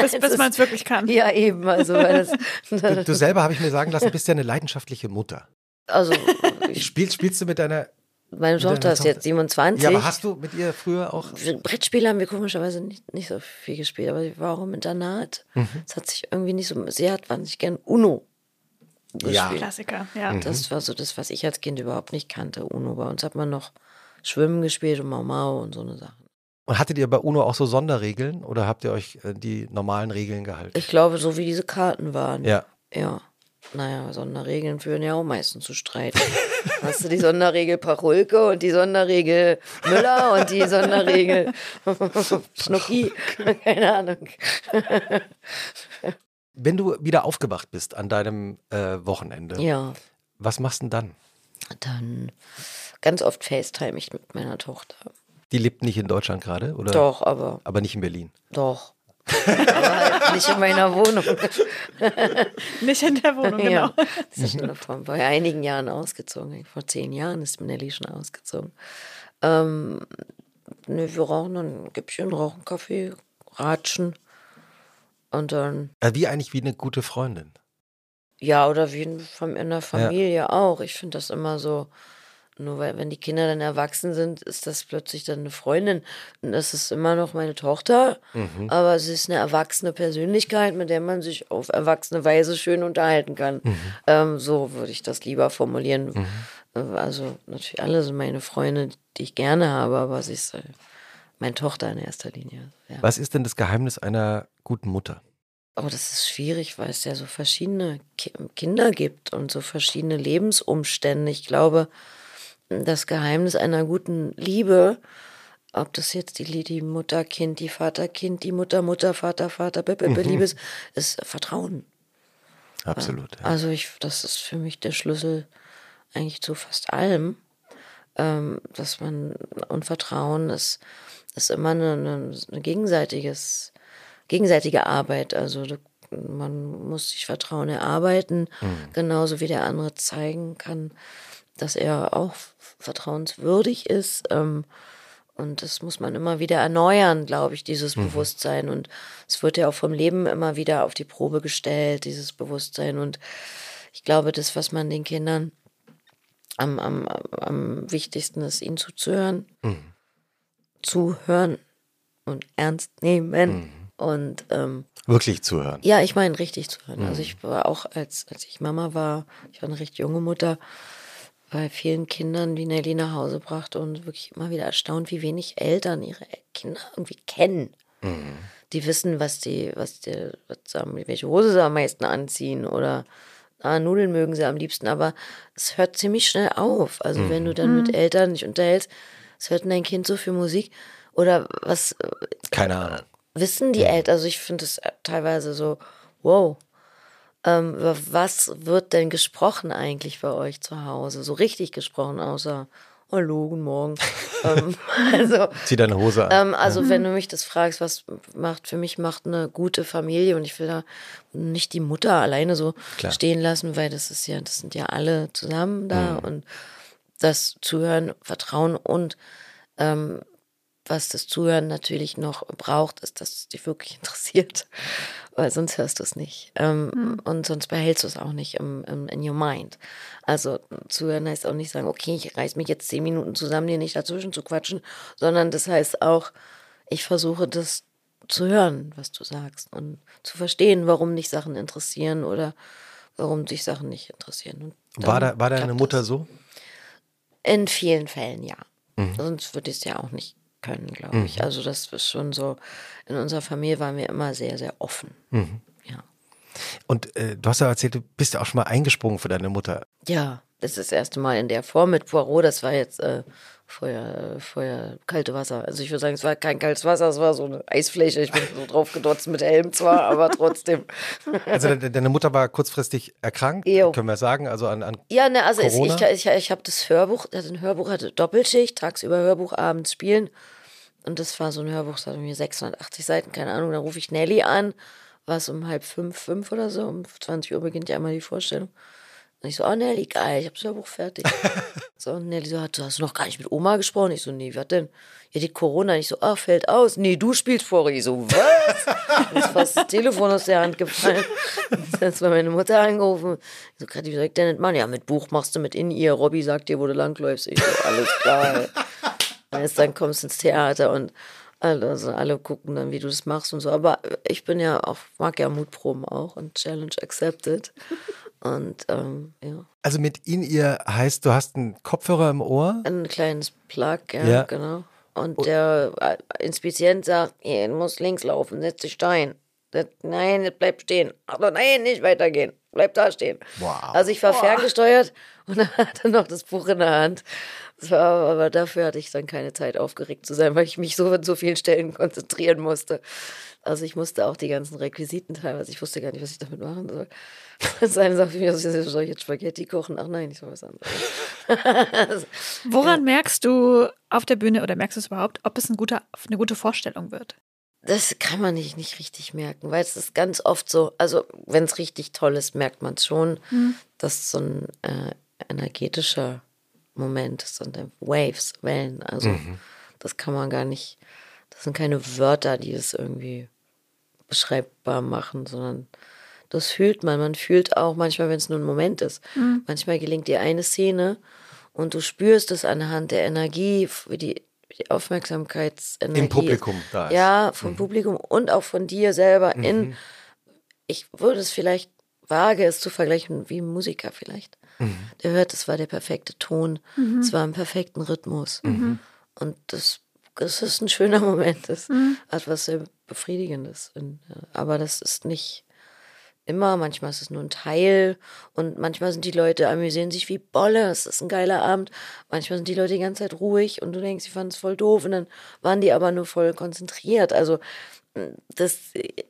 bis, bis man es wirklich kann. Ja, eben. Also, weil das, du, du selber, habe ich mir sagen lassen, bist ja eine leidenschaftliche Mutter. also ich, Spielst, spielst du mit deiner. Meine Tochter ist jetzt 27. Ja, aber hast du mit ihr früher auch. Brettspiele haben wir komischerweise nicht, nicht so viel gespielt, aber sie war auch im Internat. Mhm. Es hat sich irgendwie nicht so. Sie hat wahnsinnig gern Uno gespielt. Ja. Klassiker, ja. Das war so das, was ich als Kind überhaupt nicht kannte. Uno. Bei uns hat man noch Schwimmen gespielt und Mau Mau und so eine Sachen. Und hattet ihr bei UNO auch so Sonderregeln oder habt ihr euch äh, die normalen Regeln gehalten? Ich glaube, so wie diese Karten waren. Ja. Ja. Naja, Sonderregeln führen ja auch meistens zu Streit. Hast du die Sonderregel Pachulke und die Sonderregel Müller und die Sonderregel Schnucki? Keine Ahnung. Wenn du wieder aufgewacht bist an deinem äh, Wochenende, Ja. was machst du denn dann? Dann ganz oft FaceTime ich mit meiner Tochter. Die lebt nicht in Deutschland gerade, oder? Doch, aber Aber nicht in Berlin. doch. Aber halt nicht in meiner Wohnung. Nicht in der Wohnung, genau. Ja, ist schon vor, vor einigen Jahren ausgezogen. Vor zehn Jahren ist Nelly schon ausgezogen. Ähm, ne, wir rauchen ein Gäppchen, rauchen Kaffee, ratschen. Und dann, Äh, wie eigentlich wie eine gute Freundin. ja, oder wie in, in der Familie auch. Ich finde das immer so, nur weil, wenn die Kinder dann erwachsen sind, ist das plötzlich dann eine Freundin. Und das ist immer noch meine Tochter, aber sie ist eine erwachsene Persönlichkeit, mit der man sich auf erwachsene Weise schön unterhalten kann. Ähm, so würde ich das lieber formulieren. Äh, Also natürlich alle sind meine Freunde, die ich gerne habe, aber sie ist äh, meine Tochter in erster Linie. Ja. Was ist denn das Geheimnis einer guten Mutter? Aber das ist schwierig, weil es ja so verschiedene Ki Kinder gibt und so verschiedene Lebensumstände. Ich glaube, das Geheimnis einer guten Liebe, ob das jetzt die, die Mutter-Kind, die Vater-Kind, die Mutter-Mutter, Vater-Vater, Liebe ist, ist Vertrauen. Absolut. Ja. Also ich, das ist für mich der Schlüssel eigentlich zu fast allem, ähm, dass man und Vertrauen ist, ist immer eine, eine, eine gegenseitiges, gegenseitige Arbeit. Also man muss sich Vertrauen erarbeiten, genauso wie der andere zeigen kann, dass er auch vertrauenswürdig ist. Ähm, und das muss man immer wieder erneuern, glaube ich, dieses Bewusstsein. Und es wird ja auch vom Leben immer wieder auf die Probe gestellt, dieses Bewusstsein. Und ich glaube, das, was man den Kindern am, am, am wichtigsten ist, ihnen zuzuhören, zuhören und ernst nehmen. Und ähm, Wirklich zuhören. ja, ich meine richtig zuhören. Also ich war auch, als, als ich Mama war, ich war eine recht junge Mutter, bei vielen Kindern, die Nelly nach Hause brachte und wirklich immer wieder erstaunt, wie wenig Eltern ihre Kinder irgendwie kennen. Die wissen, was die, was die, was sie, welche Hose sie am meisten anziehen oder ah, Nudeln mögen sie am liebsten, aber es hört ziemlich schnell auf. Also wenn du dann mit Eltern dich unterhältst, es hört denn dein Kind so viel Musik oder was Keine Ahnung. wissen die Eltern, also ich finde es teilweise so, wow, ähm, über was wird denn gesprochen eigentlich bei euch zu Hause? So richtig gesprochen, außer Hallo, guten Morgen. ähm, also, Zieh deine Hose an. ähm, also wenn du mich das fragst, was macht für mich macht eine gute Familie und ich will da nicht die Mutter alleine so Klar. stehen lassen, weil das ist ja, das sind ja alle zusammen da und das Zuhören, Vertrauen und ähm, was das Zuhören natürlich noch braucht, ist, dass es dich wirklich interessiert, weil sonst hörst du es nicht. Ähm, Und sonst behältst du es auch nicht im, im, in your mind. Also zuhören heißt auch nicht sagen, okay, ich reiß mich jetzt zehn Minuten zusammen, dir nicht dazwischen zu quatschen, sondern das heißt auch, ich versuche das zu hören, was du sagst und zu verstehen, warum dich Sachen interessieren oder warum dich Sachen nicht interessieren. Und War, da, war deine Mutter das. so? In vielen Fällen ja. Mhm. Sonst würde ich es ja auch nicht können, glaube ich. Also das ist schon so, in unserer Familie waren wir immer sehr, sehr offen. Mhm. Ja. Und äh, du hast ja erzählt, du bist ja auch schon mal eingesprungen für deine Mutter. Ja, das ist das erste Mal in der Form mit Poirot. Das war jetzt äh, vorher, äh, vorher kalte Wasser. Also ich würde sagen, es war kein kaltes Wasser, es war so eine Eisfläche. Ich bin so drauf gedotzt mit Helm zwar, aber trotzdem. Also de deine Mutter war kurzfristig erkrankt, Jo. können wir sagen, also an, an Ja, ne, also es, ich, ich, ich habe das Hörbuch, also ein Hörbuch hatte Doppelschicht, tagsüber Hörbuch, abends spielen. Und das war so ein Hörbuch, das hatte mir 680 Seiten, keine Ahnung. Da rufe ich Nelly an, war es um halb fünf, fünf oder so, um 20 Uhr beginnt ja einmal die Vorstellung. Und ich so, oh Nelly, geil, ich habe das Hörbuch fertig. so, und Nelly so, du hast noch gar nicht mit Oma gesprochen. Ich so, nee, was denn? Ja, die Corona. Ich so, ah, fällt aus. Nee, du spielst vor. Ich so, was? Mir ist fast das Telefon aus der Hand gefallen. Dann ist meine Mutter angerufen. Ich so, Kathi, wie soll ich denn nicht machen? Ja, mit Buch machst du mit in ihr. Robby sagt dir, wo du langläufst. Ich so, alles klar. Weißt, dann kommst du ins Theater und also alle gucken dann, wie du das machst und so. Aber ich bin ja auch, mag ja Mutproben auch und Challenge accepted. Und ähm, ja, Also mit in ihr heißt, du hast einen Kopfhörer im Ohr. ein kleines Plug, ja, Ja. genau. Und der äh, Inspizient sagt, "Hier, du musst links laufen, setz dich stein. Nein, das bleib stehen. Aber nein, nicht weitergehen. Bleib da stehen. Wow. Also ich war ferngesteuert und er hatte noch das Buch in der Hand. War, aber dafür hatte ich dann keine Zeit, aufgeregt zu sein, weil ich mich so an so vielen Stellen konzentrieren musste. Also ich musste auch die ganzen Requisiten teilweise, ich wusste gar nicht, was ich damit machen soll. Das eine sagt mir, soll ich jetzt Spaghetti kochen? Ach nein, ich soll was anderes. Woran merkst du auf der Bühne oder merkst du es überhaupt, ob es ein guter, eine gute Vorstellung wird? Das kann man nicht, nicht richtig merken, weil es ist ganz oft so, also wenn es richtig toll ist, merkt man es schon, dass so ein äh, energetischer Moment ist und dann Waves, Wellen, also das kann man gar nicht, das sind keine Wörter, die das irgendwie beschreibbar machen, sondern das fühlt man. Man fühlt auch manchmal, wenn es nur ein Moment ist. Manchmal gelingt dir eine Szene und du spürst es anhand der Energie, wie die, die Aufmerksamkeitsenergie. Im Publikum da ist. Ja, vom Publikum und auch von dir selber in. Ich würde es vielleicht wage, es zu vergleichen wie ein Musiker vielleicht. Der hört, es war der perfekte Ton, es war im perfekten Rhythmus. Und das, das ist ein schöner Moment. Das hat was sehr Befriedigendes. Aber das ist nicht immer, manchmal ist es nur ein Teil und manchmal sind die Leute, amüsieren sich wie Bolle, es ist ein geiler Abend. Manchmal sind die Leute die ganze Zeit ruhig und du denkst, sie fanden es voll doof und dann waren die aber nur voll konzentriert. Also das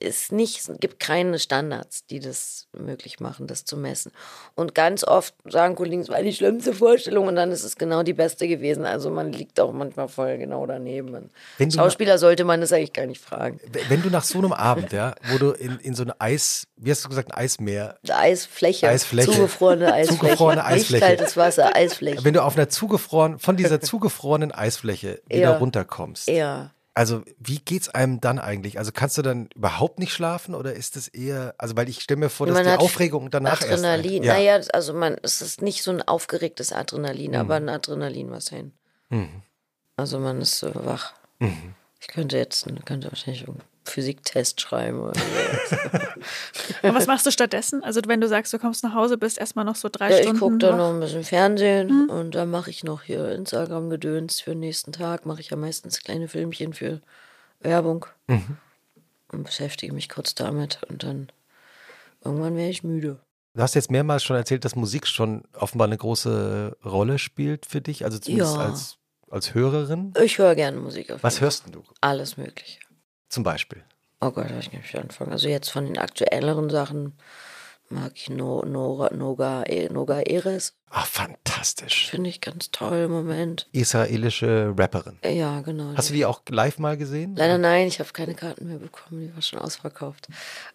ist nicht, es gibt keine Standards, die das möglich machen, das zu messen. Und ganz oft sagen Kollegen, es war die schlimmste Vorstellung und dann ist es genau die beste gewesen. Also man liegt auch manchmal voll genau daneben. Wenn Schauspieler sollte man das eigentlich gar nicht fragen. Wenn du nach so einem Abend, ja, wo du in, in so ein Eis, wie hast du gesagt, ein Eismeer, Eine Eisfläche, Eisfläche. zugefrorene Eisfläche, Zugefrorene nicht Eisfläche. kaltes Wasser, Eisfläche. wenn du auf einer zugefroren, von dieser zugefrorenen Eisfläche wieder Ja. runterkommst. Ja. Also, wie geht's einem dann eigentlich? Also, kannst du dann überhaupt nicht schlafen oder ist es eher, also, weil ich stelle mir vor, dass Man die Aufregung danach erst. Adrenalin. Ja. Naja, also man, es ist nicht so ein aufgeregtes Adrenalin, Mhm. aber ein Adrenalin was hin. Also man ist so wach. Mhm. Ich könnte jetzt, könnte wahrscheinlich Physiktest schreiben oder so. Und was machst du stattdessen? Also wenn du sagst, du kommst nach Hause, bist erstmal noch so drei ja, ich Stunden. gucke dann noch ein bisschen Fernsehen Mhm. und dann mache ich noch hier Instagram-Gedöns für den nächsten Tag. Mache ich ja meistens kleine Filmchen für Werbung Mhm. und beschäftige mich kurz damit und dann irgendwann wäre ich müde. Du hast jetzt mehrmals schon erzählt, dass Musik schon offenbar eine große Rolle spielt für dich, also zumindest Ja. als, als Hörerin. Ich höre gerne Musik auf Was hörst denn du. Alles Mögliche. Zum Beispiel? Oh Gott, ich kann nicht anfangen. Also jetzt von den aktuelleren Sachen mag ich no, Nora, Noga, E- Noga Eres. Ah, fantastisch. Finde ich ganz toll im Moment. Israelische Rapperin. Ja, genau. Hast du die auch live mal gesehen? Leider nein, ich habe keine Karten mehr bekommen, die war schon ausverkauft.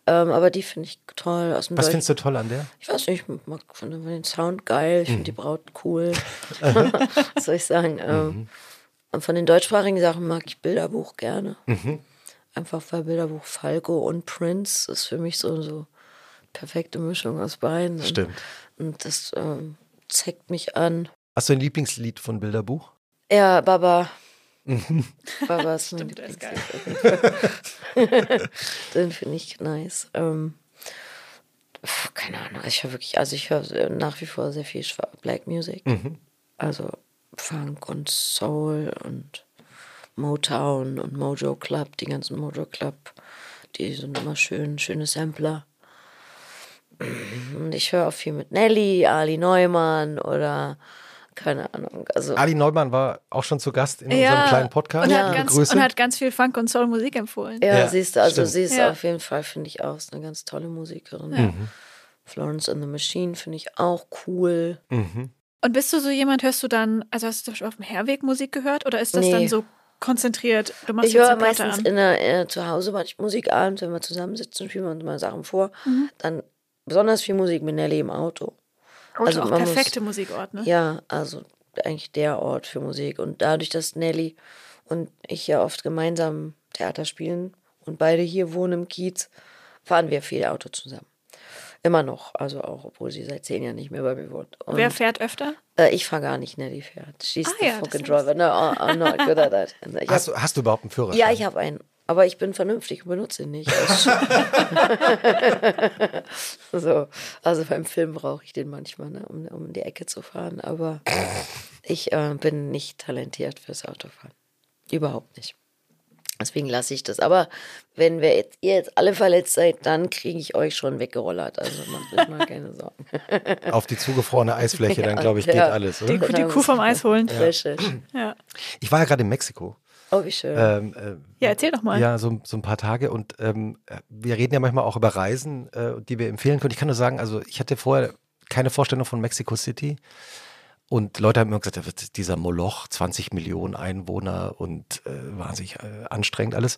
Ähm, aber die finde ich toll aus dem Was findest du toll an der? Ich weiß nicht, ich mag finde den Sound geil, ich finde die Mhm. Braut cool. Was soll ich sagen? Ähm, und von den deutschsprachigen Sachen mag ich Bilderbuch gerne. Mhm. Einfach weil Bilderbuch Falco und Prince ist für mich so so perfekte Mischung aus beiden. Und- Stimmt. Und das ähm, zeigt mich an. Hast du ein Lieblingslied von Bilderbuch? Ja, Baba. Baba ist mein Stimmt, der ist geil. Lieblingslied. Den finde ich nice. Ähm, pf, keine Ahnung. Ich höre wirklich, also ich höre nach wie vor sehr viel Black Music. Also Funk und Soul und Motown und Mojo Club, die ganzen Mojo Club, die sind immer schön, schöne Sampler. Und ich höre auch viel mit Nelly, Ali Neumann oder keine Ahnung. Also Ali Neumann war auch schon zu Gast in Ja, unserem kleinen Podcast. Und, Ja. hat ganz, und hat ganz viel Funk- und Soul-Musik empfohlen. Ja, Ja, siehst du, also stimmt. sie ist Ja. auf jeden Fall, finde ich auch, ist eine ganz tolle Musikerin. Mhm. Florence and the Machine finde ich auch cool. Mhm. Und bist du so jemand, hörst du dann, also hast du zum Beispiel auf dem Herweg Musik gehört oder ist das Nee. dann so konzentriert? Du machst Ich höre meistens an. in der, äh, zu Hause manchmal Musikabend, wenn wir zusammensitzen, spielen wir uns mal Sachen vor. Mhm. Dann besonders viel Musik mit Nelly im Auto. Auto also auch man muss- perfekte Musikort, ne? Ja, also eigentlich der Ort für Musik. Und dadurch, dass Nelly und ich ja oft gemeinsam Theater spielen und beide hier wohnen im Kiez, fahren wir viel Auto zusammen. Immer noch, also auch, obwohl sie seit zehn Jahren nicht mehr bei mir wohnt. Und, Wer fährt öfter? Äh, ich fahre gar nicht, Nelly fährt. She's Ah the ja, fucking driver. No, I- I'm not good at that. Ich Hast, hab, du, hast du überhaupt einen Führerschein? ja, ich habe einen. Aber ich bin vernünftig und benutze ihn nicht. so, also beim Film brauche ich den manchmal, ne, um, um in die Ecke zu fahren. Aber ich äh, bin nicht talentiert fürs Autofahren. Überhaupt nicht. Deswegen lasse ich das. Aber wenn wir jetzt, ihr jetzt alle verletzt seid, dann kriege ich euch schon weggerollert. Also macht euch mal keine Sorgen. Auf die zugefrorene Eisfläche, dann Ja, glaube ich, geht ja. alles. Die, Oder? die Kuh vom Eis holen. Frische. Ja. Ich war ja gerade in Mexiko. Oh, wie schön. Ähm, äh, Ja, erzähl doch mal. Ja, so, so ein paar Tage und ähm, wir reden ja manchmal auch über Reisen, äh, die wir empfehlen können. Ich kann nur sagen, also ich hatte vorher keine Vorstellung von Mexico City und Leute haben immer gesagt, wird dieser Moloch, 20 Millionen Einwohner und äh, wahnsinnig äh, anstrengend alles.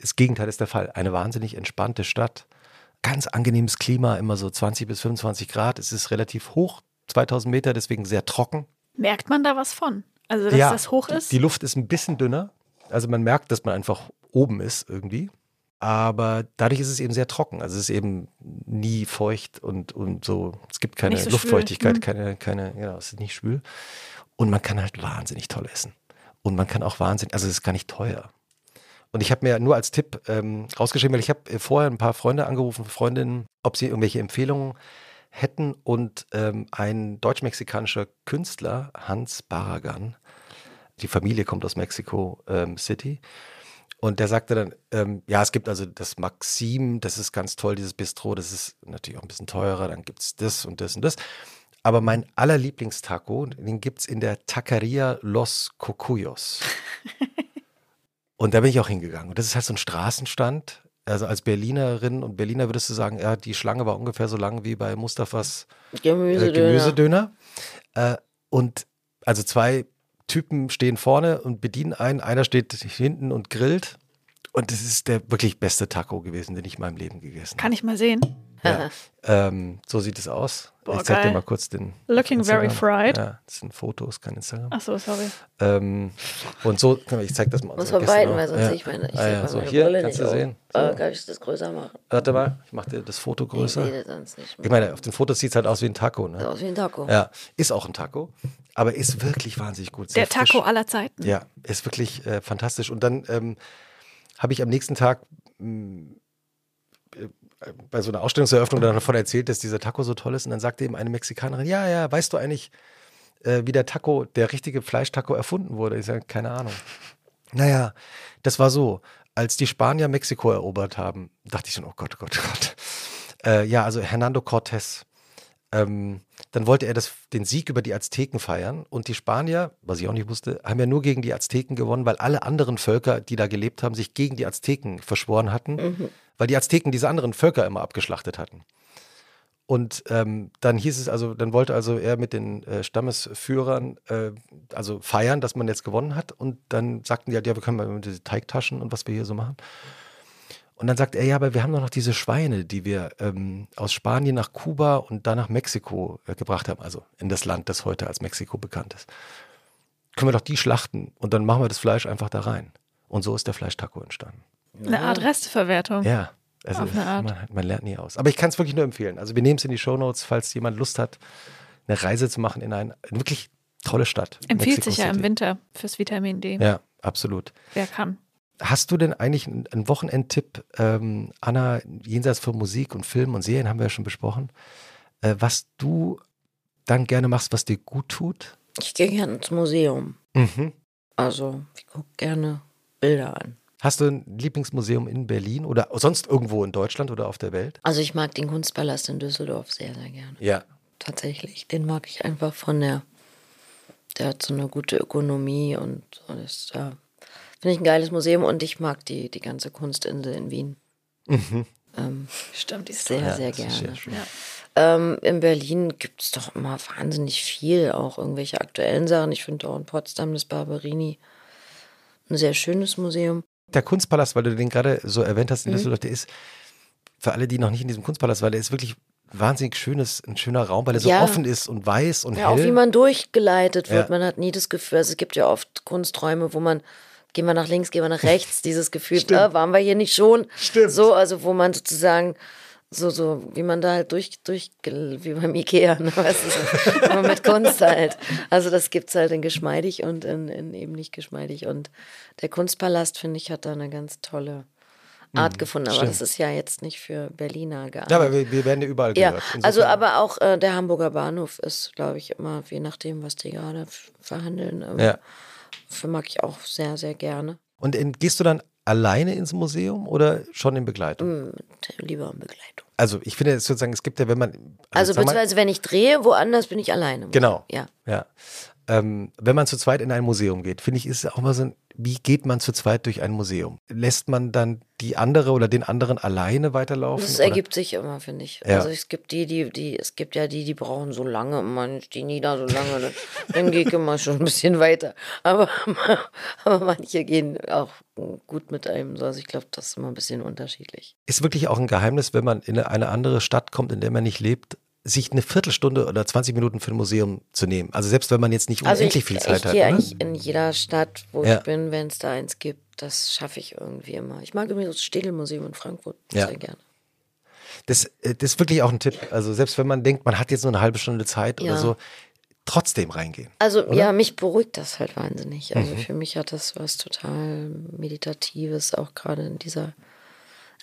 Das Gegenteil ist der Fall. Eine wahnsinnig entspannte Stadt, ganz angenehmes Klima, immer so 20 bis 25 Grad. Es ist relativ hoch, 2000 Meter, deswegen sehr trocken. Merkt man da was von? Also, dass das hoch die- ist? Die Luft ist ein bisschen dünner. Also man merkt, dass man einfach oben ist irgendwie. Aber dadurch ist es eben sehr trocken. Also es ist eben nie feucht und, und so. Es gibt keine so Luftfeuchtigkeit, schwül. keine, keine, genau, es ist nicht schwül. Und man kann halt wahnsinnig toll essen. Und man kann auch wahnsinnig, also es ist gar nicht teuer. Und ich habe mir nur als Tipp ähm, rausgeschrieben, weil ich habe äh, vorher ein paar Freunde angerufen, Freundinnen, ob sie irgendwelche Empfehlungen hätten. Und ähm, ein deutsch-mexikanischer Künstler, Hans Barragan, die Familie kommt aus Mexico ähm, City. Und der sagte dann, ähm, ja, es gibt also das Maxim, das ist ganz toll, dieses Bistro, das ist natürlich auch ein bisschen teurer, dann gibt es das und das und das. Aber mein allerlieblingstaco, den gibt es in der Taqueria Los Cocuyos. Und da bin ich auch hingegangen. Und das ist halt so ein Straßenstand. Also als Berlinerin und Berliner würdest du sagen, ja, die Schlange war ungefähr so lang wie bei Mustafas Gemüsedöner. äh, Gemüsedöner. Äh, und also zwei Typen stehen vorne und bedienen einen. Einer steht hinten und grillt. Und das ist der wirklich beste Taco gewesen, den ich in meinem Leben gegessen habe. Kann ich mal sehen. Ja. ähm, so sieht es aus. Boah, ich zeig dir geil. mal kurz den. Looking very Instagram. fried. Ja, das sind Fotos, kein Instagram. Ach so, sorry. Ähm, und so, ich zeig das mal. Muss man auch. weil sonst ja. ich meine, ich ah, sehe ja, mal so meine hier, Brille kannst nicht du sehen. auf. So. Äh, kann ich das größer machen? Warte mal, ich mach dir das Foto Ich größer. sehe das sonst nicht. Ich meine, auf den Fotos sieht es halt aus wie ein Taco, ne? aus wie ein Taco. Ja, ist auch ein Taco, aber ist wirklich wahnsinnig gut. Der Taco frisch. aller Zeiten. Ja, ist wirklich äh, fantastisch. Und dann ähm, habe ich am nächsten Tag mh, äh, bei so einer Ausstellungseröffnung dann davon erzählt, dass dieser Taco so toll ist. Und dann sagte eben eine Mexikanerin, ja, ja, weißt du eigentlich, äh, wie der Taco, der richtige Fleischtaco erfunden wurde? Ich sage, keine Ahnung. Naja, das war so, als die Spanier Mexiko erobert haben, dachte ich schon, oh Gott, oh Gott, oh Gott. Äh, ja, also Hernando Cortés. Ähm, dann wollte er das, den Sieg über die Azteken feiern. Und die Spanier, was ich auch nicht wusste, haben ja nur gegen die Azteken gewonnen, weil alle anderen Völker, die da gelebt haben, sich gegen die Azteken verschworen hatten, weil die Azteken diese anderen Völker immer abgeschlachtet hatten. Und ähm, dann hieß es also, dann wollte also er mit den äh, Stammesführern äh, also feiern, dass man jetzt gewonnen hat. Und dann sagten die halt, ja, wir können mal mit diese Teigtaschen und was wir hier so machen. Und dann sagt er, ja, aber wir haben doch noch diese Schweine, die wir ähm, aus Spanien nach Kuba und dann nach Mexiko äh, gebracht haben, also in das Land, das heute als Mexiko bekannt ist. Können wir doch die schlachten und dann machen wir das Fleisch einfach da rein. Und so ist der Fleischtaco entstanden. Eine Art Resteverwertung. Ja, also Auf eine Art. Man, man lernt nie aus. Aber ich kann es wirklich nur empfehlen. Also wir nehmen es in die Shownotes, falls jemand Lust hat, eine Reise zu machen in eine wirklich tolle Stadt. Empfiehlt Mexico sich ja im City. Winter fürs Vitamin D. Ja, absolut. Wer kann. Hast du denn eigentlich einen Wochenendtipp, ähm, Anna, jenseits von Musik und Film und Serien haben wir ja schon besprochen, äh, was du dann gerne machst, was dir gut tut? Ich gehe gerne ins Museum. Mhm. Also, ich gucke gerne Bilder an. Hast du ein Lieblingsmuseum in Berlin oder sonst irgendwo in Deutschland oder auf der Welt? Also, ich mag den Kunstpalast in Düsseldorf sehr, sehr gerne. Ja. Tatsächlich. Den mag ich einfach von der. Der hat so eine gute Ökonomie und, und ist da. Finde ich ein geiles Museum und ich mag die, die ganze Kunstinsel in Wien. Ähm, Stimmt, die ist sehr, Ja, sehr ist gerne. sehr. Ja. Ähm, in Berlin gibt es doch immer wahnsinnig viel, auch irgendwelche aktuellen Sachen. Ich finde auch in Potsdam das Barberini ein sehr schönes Museum. Der Kunstpalast, weil du den gerade so erwähnt hast Mhm. in Düsseldorf, der ist für alle, die noch nicht in diesem Kunstpalast, weil der ist wirklich wahnsinnig schönes, ein schöner Raum, weil er so Ja. offen ist und weiß und Ja, auch hell. wie man durchgeleitet wird. Ja. Man hat nie das Gefühl, also es gibt ja oft Kunsträume, wo man, gehen wir nach links, gehen wir nach rechts, dieses Gefühl, Stimmt. äh, waren wir hier nicht schon? Stimmt. So, also wo man sozusagen so, so, wie man da halt durch, durch, wie beim Ikea, ne, weißt du, so, aber mit Kunst halt. Also das gibt's halt in geschmeidig und in, in eben nicht geschmeidig. Und der Kunstpalast, finde ich, hat da eine ganz tolle Art gefunden. Aber Mhm. stimmt. das ist ja jetzt nicht für Berliner geeignet. ja, aber wir, wir werden ja überall Ja, gehört. also Insofern- aber auch äh, der Hamburger Bahnhof ist, glaube ich, immer, je nachdem, was die gerade verhandeln, ähm, Ja. Für mag ich auch sehr, sehr gerne. Und in, gehst du dann alleine ins Museum oder schon in Begleitung? Mit, lieber in Begleitung. Also ich finde es sozusagen, es gibt ja, wenn man Also, mal- beziehungsweise wenn ich drehe, woanders bin ich alleine. Genau. Ja. Ja. Ähm, wenn man zu zweit in ein Museum geht, finde ich, ist es auch mal so ein, wie geht man zu zweit durch ein Museum? Lässt man dann die andere oder den anderen alleine weiterlaufen? Das oder? ergibt sich immer, finde ich. Ja. Also es gibt die, die, die, es gibt ja die, die brauchen so lange, man die nie da so lange, dann, dann gehe ich immer schon ein bisschen weiter. Aber, aber manche gehen auch gut mit einem. So. Also ich glaube, das ist immer ein bisschen unterschiedlich. Ist wirklich auch ein Geheimnis, wenn man in eine andere Stadt kommt, in der man nicht lebt, sich eine Viertelstunde oder 20 Minuten für ein Museum zu nehmen. Also selbst wenn man jetzt nicht Also unendlich ich, viel Zeit ich hat. gehe oder? eigentlich in jeder Stadt, wo Ja. ich bin, wenn es da eins gibt. Das schaffe ich irgendwie immer. Ich mag übrigens das Städelmuseum in Frankfurt Ja. sehr gerne. Das, äh, das ist wirklich auch ein Tipp. Also selbst wenn man denkt, man hat jetzt nur eine halbe Stunde Zeit oder Ja. so, trotzdem reingehen. Also Oder? ja, mich beruhigt das halt wahnsinnig. Also Mhm. für mich hat das was total Meditatives, auch gerade in dieser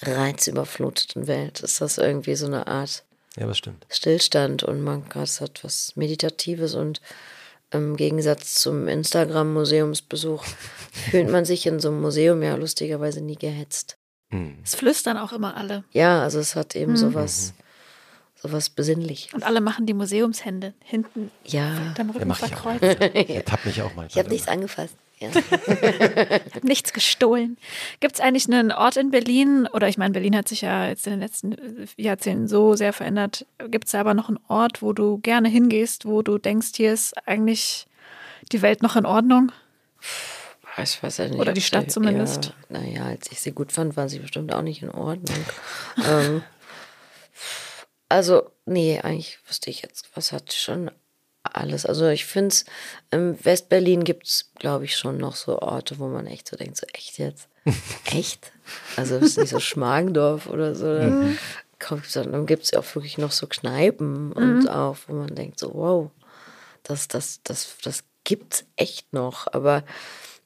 reizüberfluteten Welt. Ist das irgendwie so eine Art Ja, das stimmt. Stillstand und man es hat was Meditatives und im Gegensatz zum Instagram-Museumsbesuch fühlt man sich in so einem Museum ja lustigerweise nie gehetzt. Hm. Es flüstern auch immer alle. Ja, also es hat Mhm. eben sowas, sowas besinnlich. Und alle machen die Museumshände hinten Ja, hinterm Rücken ich auch. Ertappt mich auch mal. ich habe nichts angefasst. Ja. Nichts gestohlen. Gibt es eigentlich einen Ort in Berlin, oder ich meine, Berlin hat sich ja jetzt in den letzten Jahrzehnten so sehr verändert. Gibt es aber noch einen Ort, wo du gerne hingehst, wo du denkst, hier ist eigentlich die Welt noch in Ordnung? Ich weiß ja nicht. Oder die Stadt zumindest. Ja, naja, als ich sie gut fand, war sie bestimmt auch nicht in Ordnung. ähm, also, nee, eigentlich wüsste ich jetzt, was hat schon alles. Also ich finde es, im Westberlin gibt es, glaube ich, schon noch so Orte, wo man echt so denkt, so echt jetzt? echt? Also ist nicht so Schmargendorf oder so. Dann, kommt- dann gibt es auch wirklich noch so Kneipen und auch, wo man denkt, so wow, das, das, das, das gibt's echt noch. Aber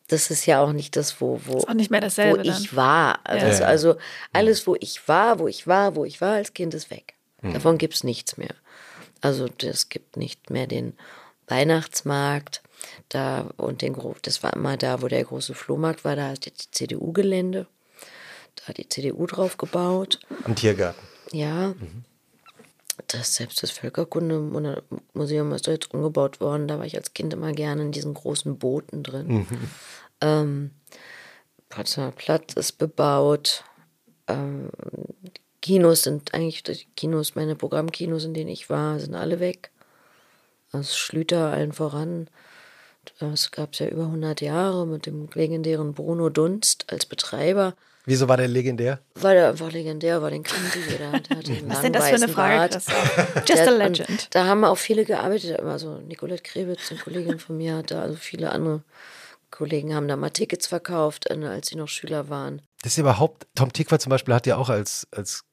das ist ja auch nicht das, wo, wo, Ist auch nicht mehr dasselbe wo ich dann. war. Also, Ja. also alles, wo ich war, wo ich war, wo ich war als Kind, ist weg. Davon gibt es nichts mehr. Also es gibt nicht mehr den Weihnachtsmarkt da und den das war immer da, wo der große Flohmarkt war, da hat die CDU-Gelände. Da hat die CDU drauf gebaut. Am Tiergarten. Ja. Das selbst das Völkerkunde-Museum ist da jetzt umgebaut worden. Da war ich als Kind immer gerne in diesen großen Booten drin. Ähm, Potsdamer Platz ist bebaut. Ähm, Kinos sind eigentlich, die Kinos, meine Programmkinos, in denen ich war, sind alle weg. Also Schlüter allen voran. Das gab es ja über 100 Jahre mit dem legendären Bruno Dunst als Betreiber. Wieso war der legendär? Weil er einfach legendär war, den kannte jeder. Der hatte einen Was ist denn das für eine Frage? Just a hat- legend. Da haben auch viele gearbeitet. Also Nicolette Krebitz, eine Kollegin von mir, hatte also viele andere Kollegen haben da mal Tickets verkauft, äh, als sie noch Schüler waren. Das ist überhaupt, Tom Tikva zum Beispiel hat ja auch als, als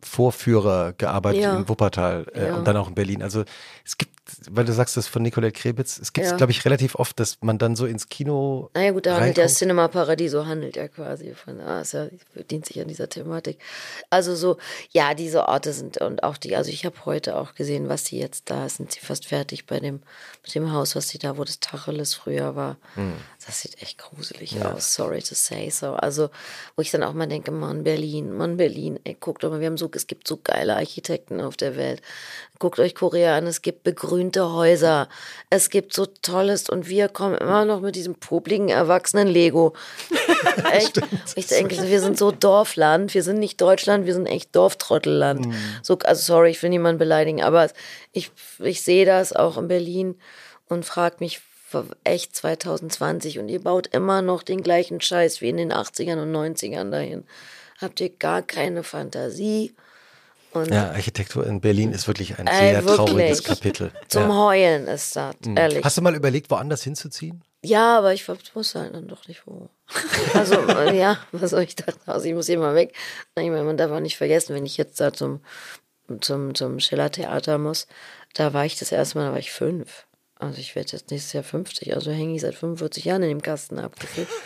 Kinovorführer gearbeitet Ja. in Wuppertal äh, Ja. und dann auch in Berlin. Also es gibt, weil du sagst das von Nicolette Krebitz, es gibt es, Ja. glaube ich, relativ oft, dass man dann so ins Kino. Naja gut, da handelt der. Cinema Paradiso handelt ja quasi von, ah, ist ja, bedient sich an dieser Thematik. Also so, ja, diese Orte sind und auch die, also ich habe heute auch gesehen, was sie jetzt da sind, sie fast fertig bei dem, mit dem Haus, was sie da, wo das Tacheles früher war. Hm. Das sieht echt gruselig aus, sorry to say so. Also, wo ich dann auch mal denke, Mann, Berlin, Mann, Berlin, ey, guckt doch mal, wir haben so, es gibt so geile Architekten auf der Welt. Guckt euch Korea an, es gibt begrünte Häuser, es gibt so tolles und wir kommen immer noch mit diesem popligen erwachsenen Lego. echt? ich denke, wir sind so Dorfland, wir sind nicht Deutschland, wir sind echt Dorftrottelland. So, also sorry, ich will niemanden beleidigen, aber ich, ich sehe das auch in Berlin und frage mich, echt 2020 und ihr baut immer noch den gleichen Scheiß wie in den 80ern und 90ern dahin. Habt ihr gar keine Fantasie? Und Ja, Architektur in Berlin ist wirklich ein Ey, sehr trauriges wirklich. Kapitel. zum ja. Heulen ist das, ehrlich. Hast du mal überlegt, woanders hinzuziehen? Ja, aber ich wusste halt dann doch nicht wo. Also, äh, ja, was soll ich da? Also, ich muss hier mal weg. Ich meine, man darf auch nicht vergessen, wenn ich jetzt da zum, zum, zum Schiller-Theater muss, da war ich das erste Mal, da war ich fünf. Also, ich werde jetzt nächstes Jahr 50. Also, hänge ich seit 45 Jahren in dem Kasten abgefühlt.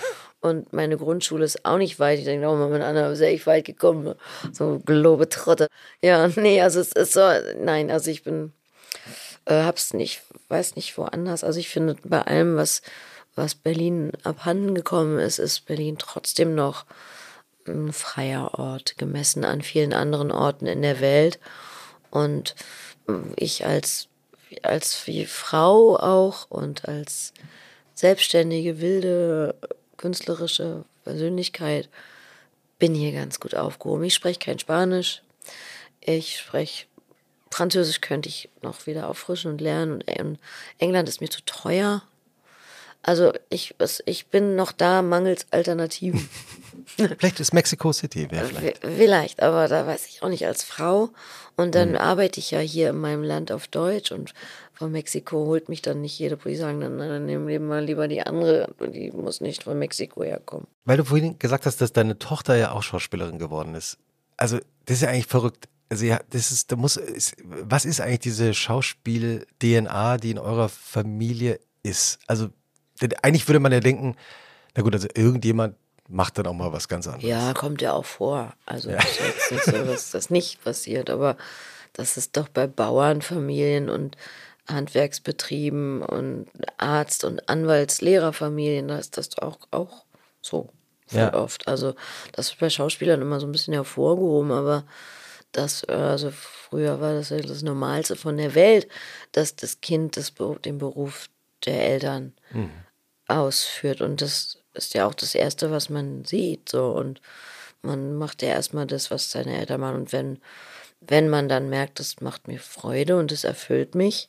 Und meine Grundschule ist auch nicht weit. Ich denke, oh, mit anderen ist echt weit gekommen. So Globetrotte. Ja, nee, also es ist so, nein, also ich bin, äh, hab's nicht, weiß nicht woanders. Also ich finde, bei allem, was, was Berlin abhanden gekommen ist, ist Berlin trotzdem noch ein freier Ort, gemessen an vielen anderen Orten in der Welt. Und ich als, als wie Frau auch und als selbstständige, wilde, künstlerische Persönlichkeit bin hier ganz gut aufgehoben. Ich spreche kein Spanisch. Ich spreche Französisch könnte ich noch wieder auffrischen und lernen. Und England ist mir zu teuer. Also ich, es- ich bin noch da mangels Alternativen. Vielleicht ist Mexico City, wäre vielleicht. V- Vielleicht, aber da weiß ich auch nicht als Frau. Und Mhm. dann arbeite ich ja hier in meinem Land auf Deutsch und von Mexiko holt mich dann nicht jede, ich sagen, dann, dann nehmen wir mal lieber die andere, die muss nicht von Mexiko herkommen. Weil du vorhin gesagt hast, dass deine Tochter ja auch Schauspielerin geworden ist. Also, das ist ja eigentlich verrückt. Also, ja, das ist, da muss, ist, was ist eigentlich diese Schauspiel-DNA, die in eurer Familie ist? Also, denn eigentlich würde man ja denken, na gut, also irgendjemand macht dann auch mal was ganz anderes. Ja, kommt ja auch vor. Also ist jetzt nicht so, dass das nicht passiert, aber das ist doch bei Bauernfamilien und Handwerksbetrieben und Arzt- und Anwaltslehrerfamilien, da ist das auch, auch so Ja. oft. Also das wird bei Schauspielern immer so ein bisschen hervorgehoben, aber das, also früher war das ja das Normalste von der Welt, dass das Kind das, den Beruf der Eltern ausführt. Und das ist ja auch das Erste, was man sieht. So. Und man macht ja erstmal das, was seine Eltern machen. Und wenn, wenn man dann merkt, das macht mir Freude und es erfüllt mich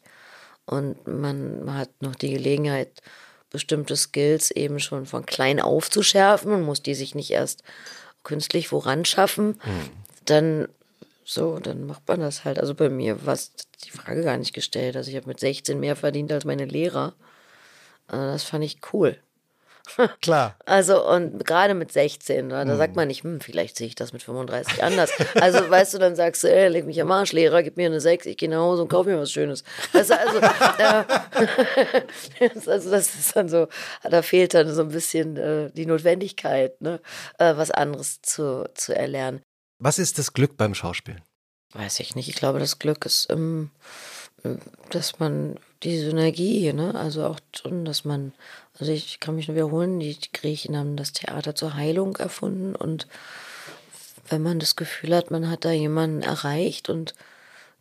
und man, hat noch die Gelegenheit, bestimmte Skills eben schon von klein auf zu schärfen und muss die sich nicht erst künstlich woran schaffen, mhm. dann so, dann macht man das halt. Also bei mir war die Frage gar nicht gestellt. Also ich habe mit 16 mehr verdient als meine Lehrer. Äh, das fand ich cool. Klar. Also, und gerade mit 16, da hm. sagt man nicht, hm, vielleicht sehe ich das mit 35 anders. Also, weißt du, dann sagst du, ey, leg mich am Arsch, Lehrer, gib mir eine 6, ich gehe nach Hause und kaufe mir was Schönes. Weißt du, also, äh, also, das ist dann so, da fehlt dann so ein bisschen äh, die Notwendigkeit, ne, äh, was anderes zu, zu erlernen. Was ist das Glück beim Schauspielen? Weiß ich nicht. Ich glaube, das Glück ist, ähm, dass man die Synergie, ne? also auch schon, dass man, also ich kann mich nur wiederholen, die Griechen haben das Theater zur Heilung erfunden und wenn man das Gefühl hat, man hat da jemanden erreicht und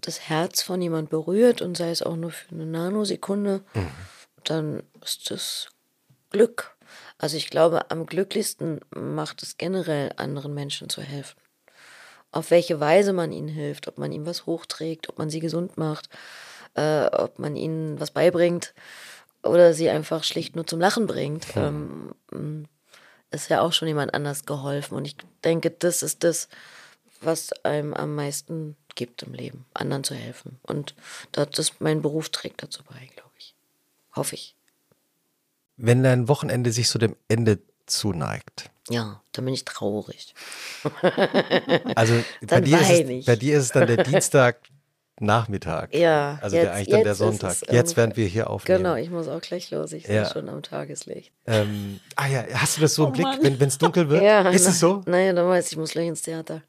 das Herz von jemand berührt und sei es auch nur für eine Nanosekunde, mhm. dann ist das Glück. Also ich glaube, am glücklichsten macht es generell, anderen Menschen zu helfen auf welche Weise man ihnen hilft, ob man ihm was hochträgt, ob man sie gesund macht, äh, ob man ihnen was beibringt oder sie einfach schlicht nur zum Lachen bringt. Hm. Ähm, ist ja auch schon jemand anders geholfen. Und ich denke, das ist das, was einem am meisten gibt im Leben, anderen zu helfen. Und das, mein Beruf trägt dazu bei, glaube ich. Hoffe ich. Wenn dein Wochenende sich so dem Ende zuneigt, ja, dann bin ich traurig. Also bei dir, es, bei dir, ist es, dann der Dienstagnachmittag. Ja. Also jetzt, der, eigentlich dann der Sonntag. Jetzt werden wir hier aufnehmen. Genau, ich muss auch gleich los. Ich ja. schon am Tageslicht. Ähm, ah ja, hast du das so im oh Blick, wenn es dunkel wird? Ja, ist es so? Naja, dann weiß ich, ich muss gleich ins Theater.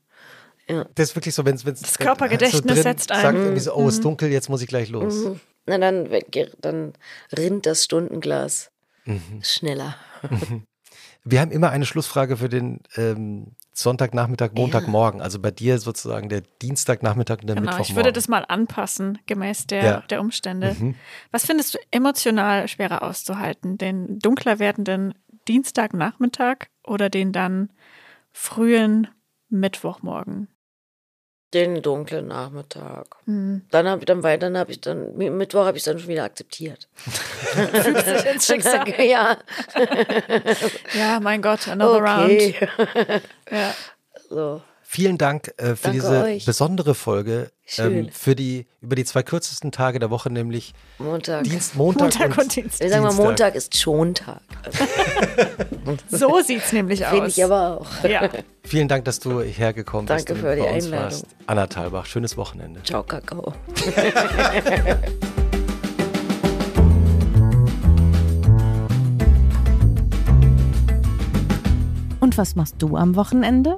Ja. Das ist wirklich so, wenn es. Das Körpergedächtnis so setzt ein. Sagt irgendwie so, oh, es ist mhm. dunkel, jetzt muss ich gleich los. Mhm. Na, dann, dann rinnt das Stundenglas mhm. schneller. Wir haben immer eine Schlussfrage für den ähm, Sonntagnachmittag, Montagmorgen. Ja. Also bei dir sozusagen der Dienstagnachmittag und der genau, Mittwochmorgen. Ich würde das mal anpassen, gemäß der, ja. der Umstände. Mhm. Was findest du emotional schwerer auszuhalten? Den dunkler werdenden Dienstagnachmittag oder den dann frühen Mittwochmorgen? Den dunklen Nachmittag. Mhm. Dann habe ich dann weiter, dann habe ich dann, Mittwoch habe ich dann schon wieder akzeptiert. Fügt sich ins Schicksal. ja. ja, mein Gott, another okay. round. ja. So. Vielen Dank äh, für Danke diese euch. besondere Folge. Ähm, für die, über die zwei kürzesten Tage der Woche, nämlich Montag. Dienst, Montag, Montag und, und Dienstag. Wir sagen mal, Montag ist Schontag. so sieht es nämlich aus. Finde ich aber auch. Ja. Vielen Dank, dass du hergekommen bist. Danke für die Einladung. Warst. Anna Thalbach, schönes Wochenende. Ciao, Kakao. Und was machst du am Wochenende?